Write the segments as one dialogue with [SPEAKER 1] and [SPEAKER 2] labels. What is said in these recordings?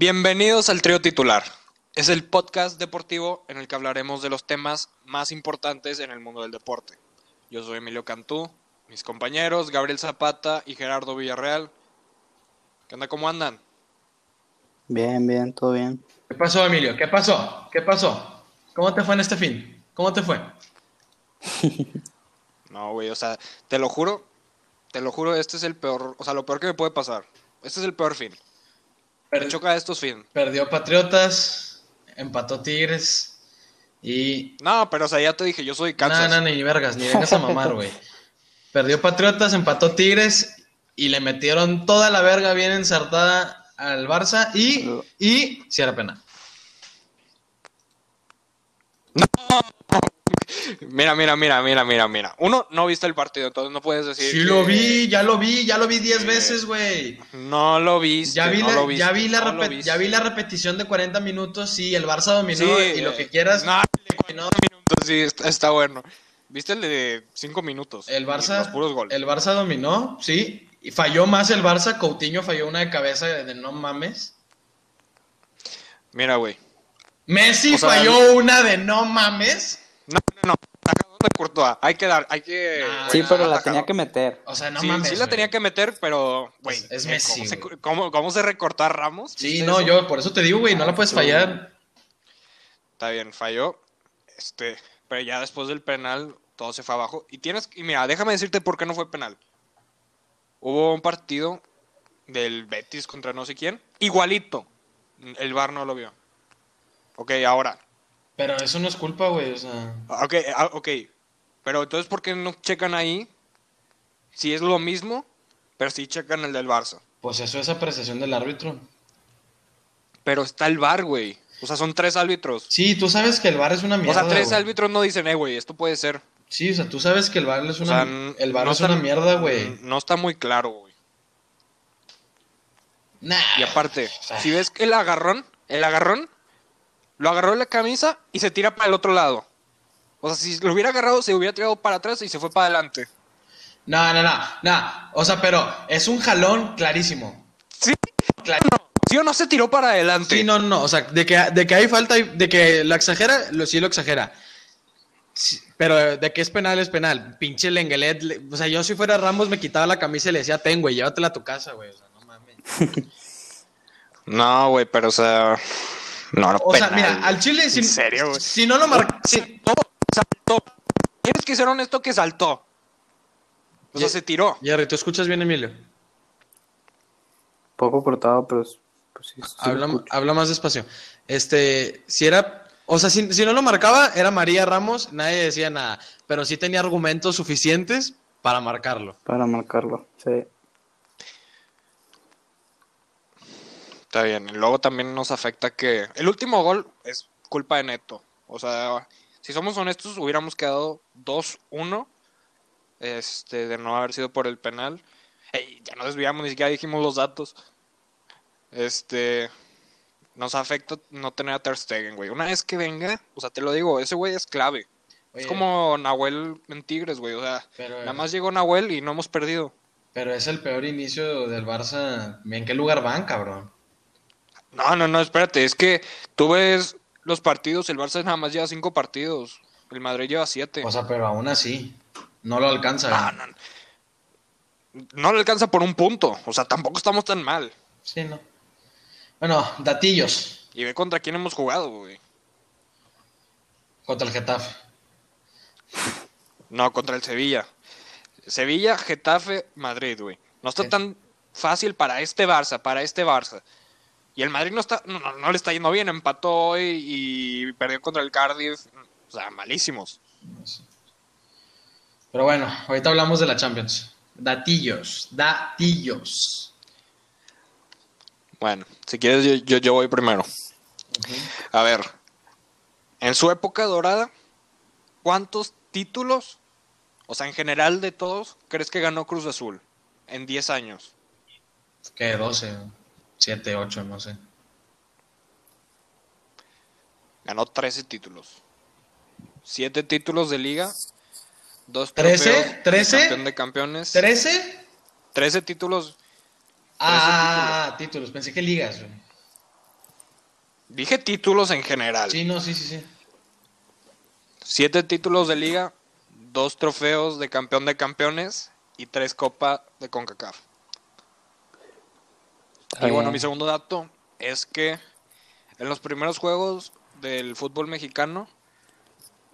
[SPEAKER 1] Bienvenidos al trío titular. Es el podcast deportivo en el que hablaremos de los temas más importantes en el mundo del deporte. Yo soy Emilio Cantú, mis compañeros Gabriel Zapata y Gerardo Villarreal. ¿Qué onda? ¿Cómo andan?
[SPEAKER 2] Bien, bien, todo bien.
[SPEAKER 3] ¿Qué pasó, Emilio? ¿Qué pasó? ¿Qué pasó? ¿Cómo te fue en este fin? ¿Cómo te fue?
[SPEAKER 1] No, güey, o sea, te lo juro, te lo juro, este es el peor, o sea, lo peor que me puede pasar. Este es el peor fin. Me choca estos fin.
[SPEAKER 3] Perdió Patriotas, empató Tigres y...
[SPEAKER 1] No, pero o sea, ya te dije, yo soy
[SPEAKER 3] No,
[SPEAKER 1] Kansas.
[SPEAKER 3] no, ni vergas, ni vengas a mamar, güey. Perdió Patriotas, empató Tigres y le metieron toda la verga bien ensartada al Barça y... Y... Si era pena.
[SPEAKER 1] Mira, mira, mira, mira, mira, mira. Uno, no viste el partido, entonces no puedes decir.
[SPEAKER 3] Sí
[SPEAKER 1] que-
[SPEAKER 3] lo vi, ya lo vi, ya lo vi 10 veces, güey.
[SPEAKER 1] No lo viste.
[SPEAKER 3] Ya vi,
[SPEAKER 1] no
[SPEAKER 3] la,
[SPEAKER 1] lo viste,
[SPEAKER 3] ya, vi la
[SPEAKER 1] no
[SPEAKER 3] ya vi la repetición de 40 minutos, sí, el Barça dominó
[SPEAKER 1] Sí,
[SPEAKER 3] y lo
[SPEAKER 1] eh,
[SPEAKER 3] que quieras.
[SPEAKER 1] No,
[SPEAKER 3] no,
[SPEAKER 1] minutos, sí, está, está bueno. ¿Viste el de 5 minutos?
[SPEAKER 3] el
[SPEAKER 1] Y Los
[SPEAKER 3] Barça,
[SPEAKER 1] puros goles.
[SPEAKER 3] el Barça dominó, sí, y falló más el Barça, Coutinho falló una de cabeza de, de no mames.
[SPEAKER 1] Mira, güey.
[SPEAKER 3] Messi
[SPEAKER 1] O sea,
[SPEAKER 3] falló una de no mames.
[SPEAKER 1] No, no, no. Atajadón de Courtois. Hay que dar, hay que.
[SPEAKER 3] Nah,
[SPEAKER 2] Sí,
[SPEAKER 3] Ah,
[SPEAKER 2] pero la tenía que meter.
[SPEAKER 3] O sea, no
[SPEAKER 1] sí,
[SPEAKER 3] mames.
[SPEAKER 1] sí la tenía que meter, pero, güey.
[SPEAKER 3] Es- es
[SPEAKER 1] eh,
[SPEAKER 3] Messi,
[SPEAKER 1] ¿Cómo se, cómo- cómo se recortó a Ramos?
[SPEAKER 3] Sí,
[SPEAKER 1] ¿Viste
[SPEAKER 3] no,
[SPEAKER 1] eso?
[SPEAKER 3] yo por eso te digo, güey, no la puedes
[SPEAKER 2] tú.
[SPEAKER 3] fallar.
[SPEAKER 1] Está bien, falló. Este, pero ya después del penal, todo se fue abajo. Y tienes, y mira, déjame decirte por qué no fue penal. Hubo un partido del Betis contra no sé quién, igualito. El VAR no lo vio. Ok, ahora.
[SPEAKER 3] Pero eso no es culpa, güey, o sea.
[SPEAKER 1] Ok, ah, ok. Pero entonces, ¿por qué no checan ahí? Si es lo mismo, pero sí checan el del Barça.
[SPEAKER 3] Pues eso es apreciación del árbitro.
[SPEAKER 1] Pero está el VAR, güey. O sea, son tres árbitros.
[SPEAKER 3] Sí, tú sabes que el VAR es una
[SPEAKER 1] O
[SPEAKER 3] mierda.
[SPEAKER 1] sea, tres árbitros no dicen, eh, güey, esto puede ser.
[SPEAKER 3] Sí, o sea, tú sabes que el VAR es
[SPEAKER 1] O
[SPEAKER 3] una,
[SPEAKER 1] sea,
[SPEAKER 3] el
[SPEAKER 1] no
[SPEAKER 3] es
[SPEAKER 1] está-
[SPEAKER 3] una mierda, güey.
[SPEAKER 1] No está muy claro, güey.
[SPEAKER 3] Nah.
[SPEAKER 1] Y aparte, si ves que el agarrón, el agarrón, lo agarró de la camisa y se tira para el otro lado. O sea, si lo hubiera agarrado, se hubiera tirado para atrás y se fue para adelante.
[SPEAKER 3] No, no, no, no. O sea, pero es un jalón clarísimo.
[SPEAKER 1] ¿Sí?
[SPEAKER 3] Clar-
[SPEAKER 1] ¿Sí o no se tiró para adelante?
[SPEAKER 3] Sí, no, no, no. O sea, de que, de que hay falta, de que lo exagera, lo, sí lo exagera. Sí, pero de que es penal, es penal. Pinche Lenguelet. le- O sea, yo si fuera Ramos me quitaba la camisa y le decía, ten, güey, llévatela a tu casa, güey. O sea, no mames.
[SPEAKER 1] No, güey, pero o sea. No, no,
[SPEAKER 3] O sea,
[SPEAKER 1] penal,
[SPEAKER 3] mira, al Chile, si,
[SPEAKER 1] ¿En serio, güey?
[SPEAKER 3] si no lo marca.
[SPEAKER 1] Saltó, saltó. Tienes que ser honesto que saltó. O sea,
[SPEAKER 3] Ye-
[SPEAKER 1] se tiró.
[SPEAKER 3] Jerry, ¿tú escuchas bien, Emilio?
[SPEAKER 2] Poco cortado, pero es- pues sí,
[SPEAKER 3] habla, habla más despacio. Este, si era. O sea, si, si no lo marcaba, era María Ramos, nadie decía nada. Pero sí tenía argumentos suficientes para marcarlo.
[SPEAKER 2] Para marcarlo, sí.
[SPEAKER 1] Está bien. Y luego también nos afecta que. El último gol es culpa de Neto. O sea, si somos honestos, hubiéramos quedado 2-1. Este, de no haber sido por el penal. Ey, ya no desviamos, ni siquiera dijimos los datos. Este. Nos afecta no tener a Ter Stegen, güey. Una vez que venga, o sea, te lo digo, ese güey es clave.
[SPEAKER 3] Oye,
[SPEAKER 1] Es como Nahuel en Tigres, güey. O sea,
[SPEAKER 3] Pero,
[SPEAKER 1] nada más llegó Nahuel y no hemos perdido.
[SPEAKER 3] pero es el peor inicio del Barça. ¿En qué lugar van, cabrón?
[SPEAKER 1] No, no, no, espérate, es que tú ves los partidos, el Barça nada más lleva cinco partidos, el Madrid lleva siete.
[SPEAKER 3] O sea, pero aún así, no lo alcanza.
[SPEAKER 1] no, no, no le alcanza por un punto, o sea, tampoco estamos tan mal.
[SPEAKER 3] Sí, no. Bueno, datillos
[SPEAKER 1] Y ve contra quién hemos jugado, güey.
[SPEAKER 3] contra el Getafe.
[SPEAKER 1] No, contra el Sevilla. Sevilla, Getafe, Madrid, güey. No está
[SPEAKER 3] Es-
[SPEAKER 1] tan fácil para este Barça, para este Barça. Y el Madrid no está, no, no, no le está yendo bien, empató hoy y perdió contra el Cardiff. O sea, malísimos.
[SPEAKER 3] Pero bueno, ahorita hablamos de la Champions. Datillos, datillos.
[SPEAKER 1] Bueno, si quieres yo, yo, yo voy primero. A ver, en su época dorada, ¿cuántos títulos, o sea, en general de todos, crees que ganó Cruz Azul en 10 años?
[SPEAKER 3] ¿Qué? 12, 7, 8, no sé.
[SPEAKER 1] Ganó 13 títulos. 7 títulos de liga, 2
[SPEAKER 3] ¿Trece? ¿Trece?
[SPEAKER 1] campeón de campeones,
[SPEAKER 3] ¿13?
[SPEAKER 1] 13 títulos.
[SPEAKER 3] Ah, títulos. Pensé que ligas, güey.
[SPEAKER 1] Dije títulos en general.
[SPEAKER 3] Sí, no, sí, sí, sí.
[SPEAKER 1] Siete títulos de liga, dos trofeos de campeón de campeones y tres copas de CONCACAF.
[SPEAKER 2] Está
[SPEAKER 1] Y bueno, mi segundo dato es que en los primeros juegos del fútbol mexicano,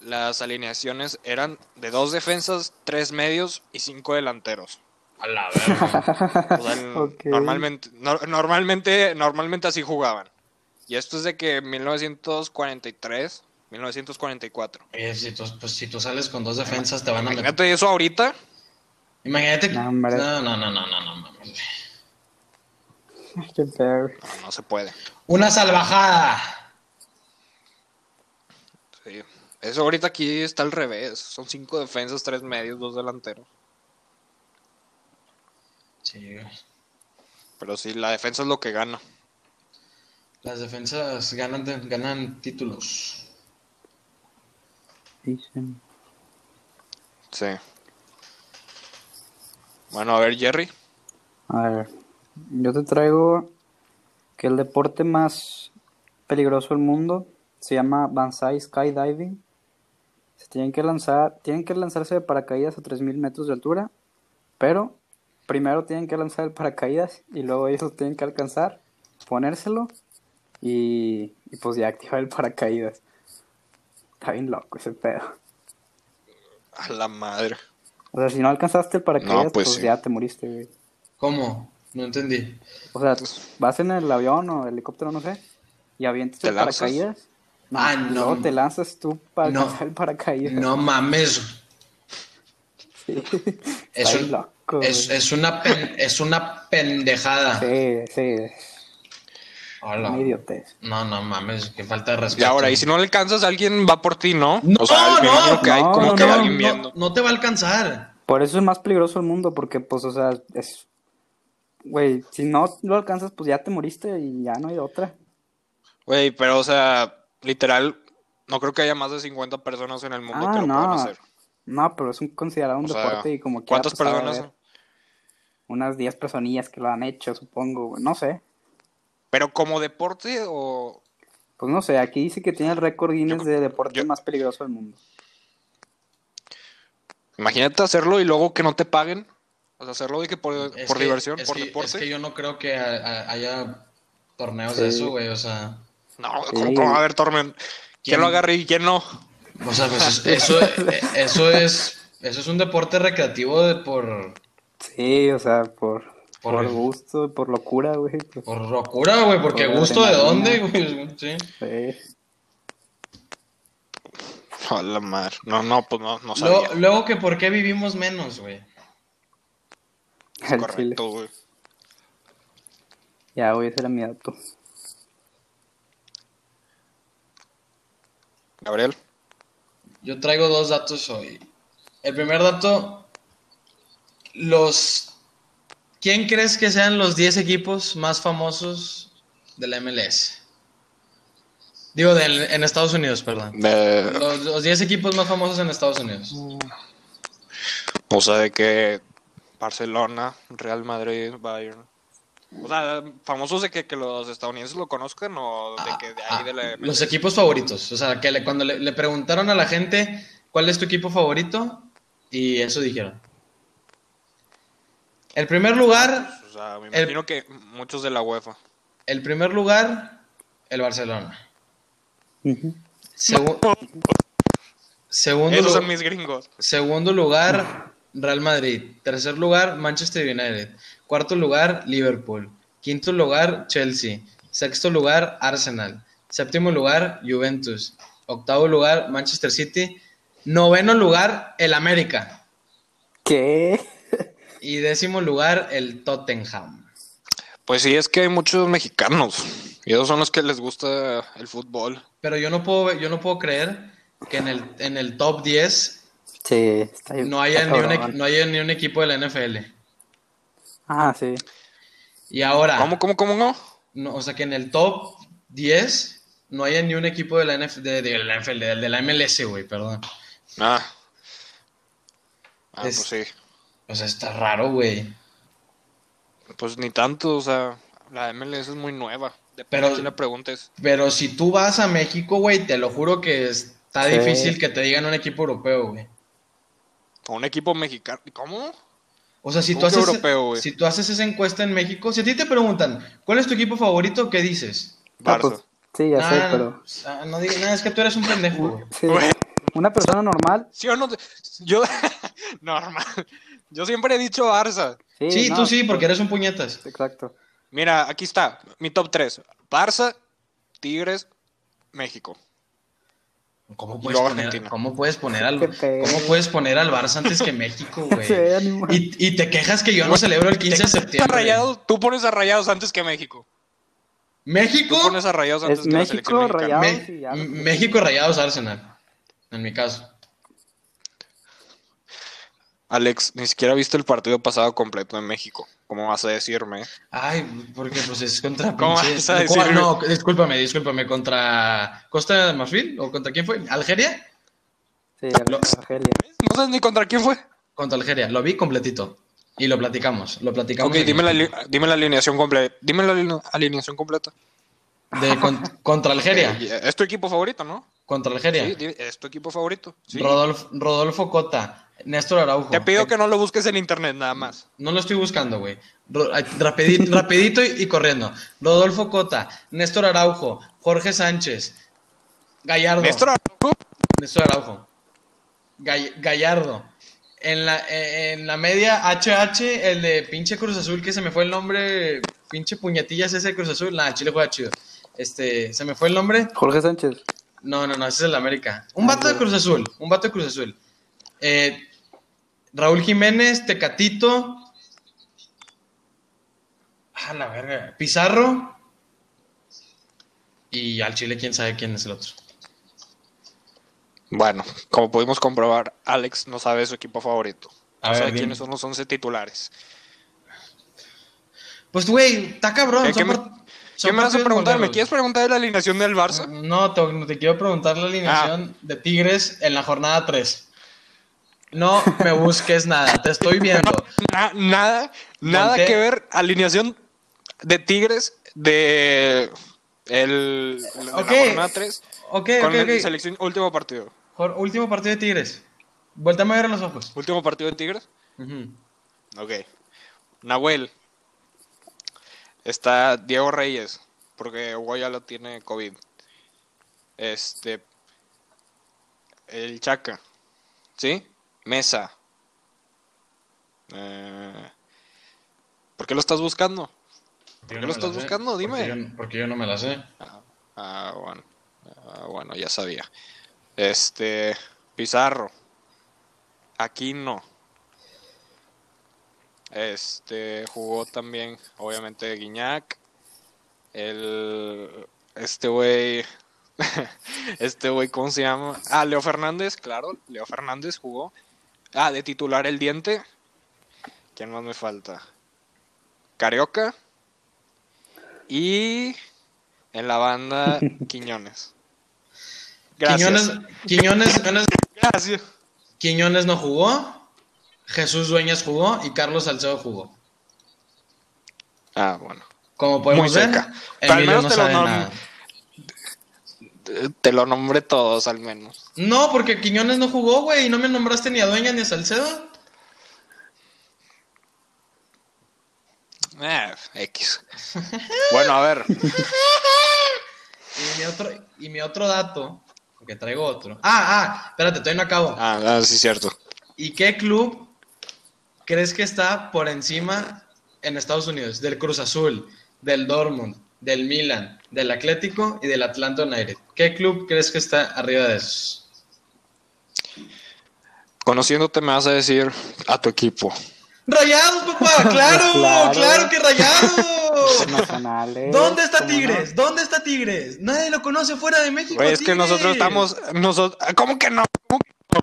[SPEAKER 1] las alineaciones eran de dos defensas, tres medios y cinco delanteros.
[SPEAKER 3] A la verga.
[SPEAKER 1] O sea, normalmente, no- normalmente, normalmente así jugaban. Y esto es de que 1943, 1944.
[SPEAKER 3] Oye, si tú, pues, si tú sales con dos defensas, te van a meter.
[SPEAKER 1] Imagínate eso ahorita.
[SPEAKER 3] Imagínate.
[SPEAKER 2] No.
[SPEAKER 3] No, no, no, no, no, no, mames.
[SPEAKER 2] Qué.
[SPEAKER 1] No, no se puede.
[SPEAKER 3] Una salvajada.
[SPEAKER 1] Sí. Eso ahorita aquí está al revés. Son cinco defensas, tres medios, dos delanteros.
[SPEAKER 3] Sí.
[SPEAKER 1] Pero sí, la defensa es lo que gana.
[SPEAKER 3] Las defensas ganan, de- ganan títulos.
[SPEAKER 2] Dicen.
[SPEAKER 1] Sí. Bueno, a ver, Jerry.
[SPEAKER 2] A ver, yo te traigo que el deporte más peligroso del mundo se llama Banzai Skydiving. Se tienen que lanzar, tienen que lanzarse de paracaídas a 3000 metros de altura, pero primero tienen que lanzar el paracaídas y luego ellos lo tienen que alcanzar, ponérselo y, y pues ya activar el paracaídas. Está bien loco ese pedo.
[SPEAKER 1] A la madre.
[SPEAKER 2] O sea, si no alcanzaste el paracaídas,
[SPEAKER 1] No, pues
[SPEAKER 2] pues,
[SPEAKER 1] sí.
[SPEAKER 2] ya te moriste, güey.
[SPEAKER 3] ¿Cómo? No entendí.
[SPEAKER 2] O sea, vas en el avión o helicóptero, no sé, y avientas
[SPEAKER 1] ¿Te
[SPEAKER 2] el
[SPEAKER 1] lanzas?
[SPEAKER 2] paracaídas. No,
[SPEAKER 3] Ah,
[SPEAKER 2] y
[SPEAKER 3] no.
[SPEAKER 2] luego te lanzas tú para
[SPEAKER 3] No.
[SPEAKER 2] el paracaídas.
[SPEAKER 3] No mames.
[SPEAKER 2] Sí.
[SPEAKER 3] Es, un-
[SPEAKER 2] loco,
[SPEAKER 3] es, una pen- es una pendejada.
[SPEAKER 2] Sí, sí,
[SPEAKER 3] Hola. No, no mames, que falta de
[SPEAKER 1] Y
[SPEAKER 3] respeto.
[SPEAKER 1] ahora, y si no le alcanzas, alguien va por ti, ¿no?
[SPEAKER 3] No,
[SPEAKER 1] o sea,
[SPEAKER 3] no,
[SPEAKER 1] imagino que hay
[SPEAKER 2] no,
[SPEAKER 1] como
[SPEAKER 2] no,
[SPEAKER 1] que
[SPEAKER 2] no,
[SPEAKER 1] alguien
[SPEAKER 3] no,
[SPEAKER 1] viendo.
[SPEAKER 3] no te va a alcanzar.
[SPEAKER 2] Por eso es más peligroso el mundo, porque, pues, o sea, es. Güey, si no lo alcanzas, pues ya te moriste y ya no hay otra.
[SPEAKER 1] Güey, pero o sea, literal, no creo que haya más de 50 personas en el mundo
[SPEAKER 2] Ah,
[SPEAKER 1] que lo
[SPEAKER 2] no.
[SPEAKER 1] puedan hacer.
[SPEAKER 2] No, pero es un considerado un
[SPEAKER 1] O sea,
[SPEAKER 2] deporte y como que.
[SPEAKER 1] ¿Cuántas personas?
[SPEAKER 2] Unas 10 personillas que lo han hecho, supongo. No sé.
[SPEAKER 1] Pero como deporte o...
[SPEAKER 2] Pues no sé, aquí dice que tiene el récord Guinness
[SPEAKER 1] Yo-
[SPEAKER 2] de deporte
[SPEAKER 1] yo-
[SPEAKER 2] más peligroso del mundo.
[SPEAKER 1] Imagínate hacerlo y luego que no te paguen. O sea, hacerlo de que por,
[SPEAKER 3] Es
[SPEAKER 1] por
[SPEAKER 3] que-
[SPEAKER 1] diversión,
[SPEAKER 3] es
[SPEAKER 1] por
[SPEAKER 3] que-
[SPEAKER 1] deporte.
[SPEAKER 3] Es que yo no creo que ha- ha- haya torneos
[SPEAKER 2] Sí.
[SPEAKER 3] de eso, güey. O sea,
[SPEAKER 1] No,
[SPEAKER 2] Sí.
[SPEAKER 1] ¿cómo, cómo va a haber tormento? ¿Quién
[SPEAKER 3] ¿Quién?
[SPEAKER 1] lo agarre y quién no?
[SPEAKER 3] o sea, pues es- eso, eh, eso es eso es un deporte recreativo de por
[SPEAKER 2] Sí, o sea, por,
[SPEAKER 3] Por
[SPEAKER 2] gusto, por locura, güey. pues,
[SPEAKER 3] por locura, güey, porque
[SPEAKER 2] Por
[SPEAKER 3] gusto de dónde, güey, sí.
[SPEAKER 2] sí.
[SPEAKER 1] A la madre. No, no, pues no, no
[SPEAKER 3] Luego,
[SPEAKER 1] sabía.
[SPEAKER 3] luego que por qué vivimos menos, güey.
[SPEAKER 2] Al chile.
[SPEAKER 1] Correcto, güey.
[SPEAKER 2] Ya, güey, ese era mi dato.
[SPEAKER 1] Gabriel.
[SPEAKER 3] Yo traigo dos datos hoy. El primer dato, los... ¿Quién crees que sean los 10 equipos más famosos de la MLS? Digo, en Estados Unidos, perdón.
[SPEAKER 1] De-
[SPEAKER 3] los 10 equipos más famosos en Estados Unidos.
[SPEAKER 1] o sea, de que Barcelona, Real Madrid, Bayern. O sea, famosos de que, que los estadounidenses lo conozcan o de que de ahí
[SPEAKER 3] Ah,
[SPEAKER 1] de la
[SPEAKER 3] los equipos favoritos. O sea, que le- cuando le, le preguntaron a la gente cuál es tu equipo favorito, y eso dijeron. El primer lugar,
[SPEAKER 1] O sea, me
[SPEAKER 3] El-
[SPEAKER 1] imagino que muchos de la UEFA.
[SPEAKER 3] el primer lugar, el Barcelona. Segu- segundo,
[SPEAKER 1] Esos son mis gringos.
[SPEAKER 3] segundo lugar, Real Madrid. Tercer lugar, Manchester United. Cuarto lugar, Liverpool. Quinto lugar, Chelsea. Sexto lugar, Arsenal. Séptimo lugar, Juventus. Octavo lugar, Manchester City. Noveno lugar, el América.
[SPEAKER 2] ¿Qué?
[SPEAKER 3] Y décimo lugar, el Tottenham.
[SPEAKER 1] Pues sí, es que hay muchos mexicanos. Y esos son los que les gusta el fútbol.
[SPEAKER 3] Pero yo no puedo, yo no puedo creer que en el, en el top 10
[SPEAKER 2] Sí, está
[SPEAKER 3] no haya, ni un,
[SPEAKER 2] cabrón.
[SPEAKER 3] equi- no haya ni un equipo de la NFL.
[SPEAKER 2] Ah, sí.
[SPEAKER 3] Y ahora,
[SPEAKER 1] ¿Cómo, cómo, cómo no?
[SPEAKER 3] no, o sea que en el top 10 no haya ni un equipo de la NFL, de, de la, NFL, de, de la MLS, güey, perdón.
[SPEAKER 1] Ah. Ah,
[SPEAKER 3] Es-
[SPEAKER 1] pues sí.
[SPEAKER 3] O sea, está raro, güey.
[SPEAKER 1] Pues ni tanto, o sea, la MLS es muy nueva. Depende
[SPEAKER 3] Pero-
[SPEAKER 1] a quién le preguntes.
[SPEAKER 3] Pero si tú vas a México, güey, te lo juro que está
[SPEAKER 2] Sí.
[SPEAKER 3] difícil que te digan un equipo europeo, güey.
[SPEAKER 1] A un equipo mexicano. ¿Cómo?
[SPEAKER 3] O sea, si tú,
[SPEAKER 1] ¿Cómo que
[SPEAKER 3] haces,
[SPEAKER 1] europeo,
[SPEAKER 3] si tú haces esa encuesta en México, si a ti te preguntan, ¿cuál es tu equipo favorito? ¿Qué dices?
[SPEAKER 2] Ah,
[SPEAKER 1] Barça.
[SPEAKER 2] pues, sí, ya sé, pero.
[SPEAKER 3] ah, no digas nada, es que tú eres un pendejo.
[SPEAKER 2] Sí, una persona normal.
[SPEAKER 1] ¿Sí o no? Yo. Normal. Yo siempre he dicho Barça.
[SPEAKER 2] Sí,
[SPEAKER 3] Sí,
[SPEAKER 2] no,
[SPEAKER 3] tú sí, porque eres un puñetas.
[SPEAKER 2] Exacto.
[SPEAKER 1] Mira, aquí está. Mi top 3. Barça, Tigres, México.
[SPEAKER 3] ¿Cómo puedes, poner. ¿Cómo puedes poner al. ¿Cómo puedes poner al Barça antes que México, güey? Y, y te quejas que yo no celebro el 15 de septiembre.
[SPEAKER 1] Rayados, tú pones a Rayados antes que México.
[SPEAKER 3] ¿México?
[SPEAKER 1] Tú pones a Rayados antes
[SPEAKER 2] Es
[SPEAKER 1] que la
[SPEAKER 2] México,
[SPEAKER 1] selección mexicana.
[SPEAKER 2] Rayados.
[SPEAKER 3] Me-. México Rayados Arsenal. En mi caso.
[SPEAKER 1] Alex, ni siquiera viste el partido pasado completo en México. ¿Cómo vas a decirme?
[SPEAKER 3] Ay, porque pues es contra
[SPEAKER 1] ¿Cómo vas a
[SPEAKER 3] ¿Cómo?
[SPEAKER 1] decir?
[SPEAKER 3] No, discúlpame, discúlpame, contra Costa de Marfil o contra quién fue? ¿Algeria?
[SPEAKER 2] Sí,
[SPEAKER 3] Lo-
[SPEAKER 2] Argelia.
[SPEAKER 1] No sabes ni contra quién fue.
[SPEAKER 3] Contra Algeria, lo vi completito. Y lo platicamos, lo platicamos.
[SPEAKER 1] Ok, dime la, dime la alineación completa. Dime la aline- alineación completa.
[SPEAKER 3] De con- contra Algeria,
[SPEAKER 1] Eh, Es tu equipo favorito, ¿no?
[SPEAKER 3] contra Algeria.
[SPEAKER 1] Sí, es tu equipo favorito. Sí.
[SPEAKER 3] Rodolfo, Rodolfo Cota, Néstor Araujo.
[SPEAKER 1] Te pido
[SPEAKER 3] Eh,
[SPEAKER 1] que no lo busques en internet nada más.
[SPEAKER 3] No lo estoy buscando, güey. Ro- ay, rapidi- rapidito y, y corriendo. Rodolfo Cota, Néstor Araujo, Jorge Sánchez, Gallardo.
[SPEAKER 1] Néstor Araujo,
[SPEAKER 3] Néstor Araujo. Gall- Gallardo. En la, eh, en la media, HH, el de pinche Cruz Azul, que se me fue el nombre. Pinche puñetillas ese de Cruz Azul. Nah, Chile juega chido. Este, se me fue el nombre.
[SPEAKER 2] Jorge Sánchez.
[SPEAKER 3] No, no, no, ese es el de América. Un vato de Cruz Azul. Un vato de Cruz Azul. Eh, Raúl Jiménez, Tecatito. Ah, la verga. Pizarro. Y al Chile, quién sabe quién es el otro.
[SPEAKER 1] Bueno, como pudimos comprobar, Alex no sabe su equipo favorito.
[SPEAKER 3] A
[SPEAKER 1] No
[SPEAKER 3] ver,
[SPEAKER 1] sabe
[SPEAKER 3] dime.
[SPEAKER 1] quiénes son los 11 titulares.
[SPEAKER 3] Pues, güey, está cabrón.
[SPEAKER 1] ¿Qué-
[SPEAKER 3] son
[SPEAKER 1] qué me- ¿Qué me vas a preguntar? ¿Me quieres preguntar de la alineación del Barça?
[SPEAKER 3] No, te, te quiero preguntar la alineación
[SPEAKER 1] Ah.
[SPEAKER 3] de Tigres en la jornada 3. No me busques nada, te estoy viendo.
[SPEAKER 1] Na- nada, nada que ver. Alineación de Tigres de el de la jornada 3
[SPEAKER 3] Ok,
[SPEAKER 1] con
[SPEAKER 3] ok,
[SPEAKER 1] el
[SPEAKER 3] ok.
[SPEAKER 1] selección último partido.
[SPEAKER 3] Último partido de Tigres. Vuéltame a ver a los ojos.
[SPEAKER 1] Último partido de Tigres.
[SPEAKER 3] Ujú.
[SPEAKER 1] Ok. Nahuel. Está Diego Reyes, porque Hugo ya lo tiene COVID. Este. El Chaca. ¿Sí? Mesa. Eh, ¿Por qué lo estás buscando?
[SPEAKER 3] ¿Por
[SPEAKER 1] qué
[SPEAKER 3] no
[SPEAKER 1] lo estás
[SPEAKER 3] sé?
[SPEAKER 1] buscando? Dime.
[SPEAKER 3] Porque yo, porque yo no me la sé.
[SPEAKER 1] Ah, ah, bueno. Ah, bueno, ya sabía. Este. Pizarro. Aquino. Este. Jugó también, obviamente, Guiñac. El. Este güey. este güey, ¿cómo se llama? Ah, Leo Fernández, claro. Leo Fernández jugó. Ah, de titular el diente. ¿Quién más me falta? Carioca. Y. En la banda, Quiñones. Gracias.
[SPEAKER 3] Quiñones, Quiñones,
[SPEAKER 1] Gracias.
[SPEAKER 3] Quiñones no jugó. Jesús Dueñas jugó y Carlos Salcedo jugó.
[SPEAKER 1] Ah, bueno.
[SPEAKER 3] Como podemos
[SPEAKER 1] Muy
[SPEAKER 3] ver,
[SPEAKER 1] cerca. Pero al
[SPEAKER 3] Emilio
[SPEAKER 1] menos
[SPEAKER 3] no sabe nada.
[SPEAKER 1] Te- lo nombré todos, al menos.
[SPEAKER 3] No, porque Quiñones no jugó, güey, y no me nombraste ni a Dueñas ni a Salcedo.
[SPEAKER 1] Eh, X. Bueno, a ver.
[SPEAKER 3] Y mi otro, y mi otro dato, porque traigo otro. Ah, ah, espérate, todavía no acabo.
[SPEAKER 1] Ah, ah, sí, cierto.
[SPEAKER 3] ¿Y qué club crees que está por encima en Estados Unidos? Del Cruz Azul, del Dortmund, del Milan, del Atlético y del Atlanta United. ¿Qué club crees que está arriba de esos?
[SPEAKER 1] Conociéndote me vas a decir a tu equipo.
[SPEAKER 3] ¡Rayados, papá! ¡Claro! ¡Claro,
[SPEAKER 2] Claro.
[SPEAKER 3] que rayados! ¿Dónde está. Tigres? ¿Dónde está Tigres? Nadie lo conoce fuera de México.
[SPEAKER 1] Güey, es que nosotros estamos. Nosotros, ¿Cómo que no? ¿Cómo que no?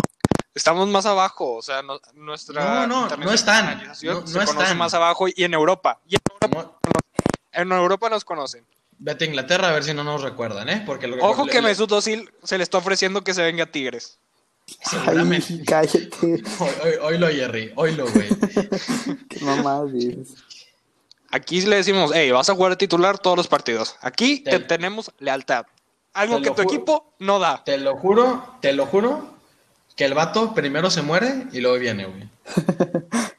[SPEAKER 1] Estamos más abajo, o sea, no- nuestra
[SPEAKER 3] No, no, no están. No-
[SPEAKER 1] se
[SPEAKER 3] están.
[SPEAKER 1] más abajo y en Europa. Y en Europa. En Europa nos conocen.
[SPEAKER 3] Vete a Inglaterra a ver si no nos recuerdan, ¿eh? Porque lo
[SPEAKER 1] Ojo que
[SPEAKER 3] le-
[SPEAKER 1] Mesut Özil se le está ofreciendo que se venga a Tigres.
[SPEAKER 3] Seguramente.
[SPEAKER 2] Ay, cállate.
[SPEAKER 3] Hoy, hoy, hoy lo, Jerry. Hoy lo, güey.
[SPEAKER 2] Qué mamada dices.
[SPEAKER 1] Aquí le decimos, hey, vas a jugar de titular todos los partidos. Aquí te,
[SPEAKER 3] Te-
[SPEAKER 1] tenemos lealtad. Algo
[SPEAKER 3] Te
[SPEAKER 1] que tu equipo no da.
[SPEAKER 3] Te lo juro, te lo juro, que el vato primero se muere y luego viene, güey.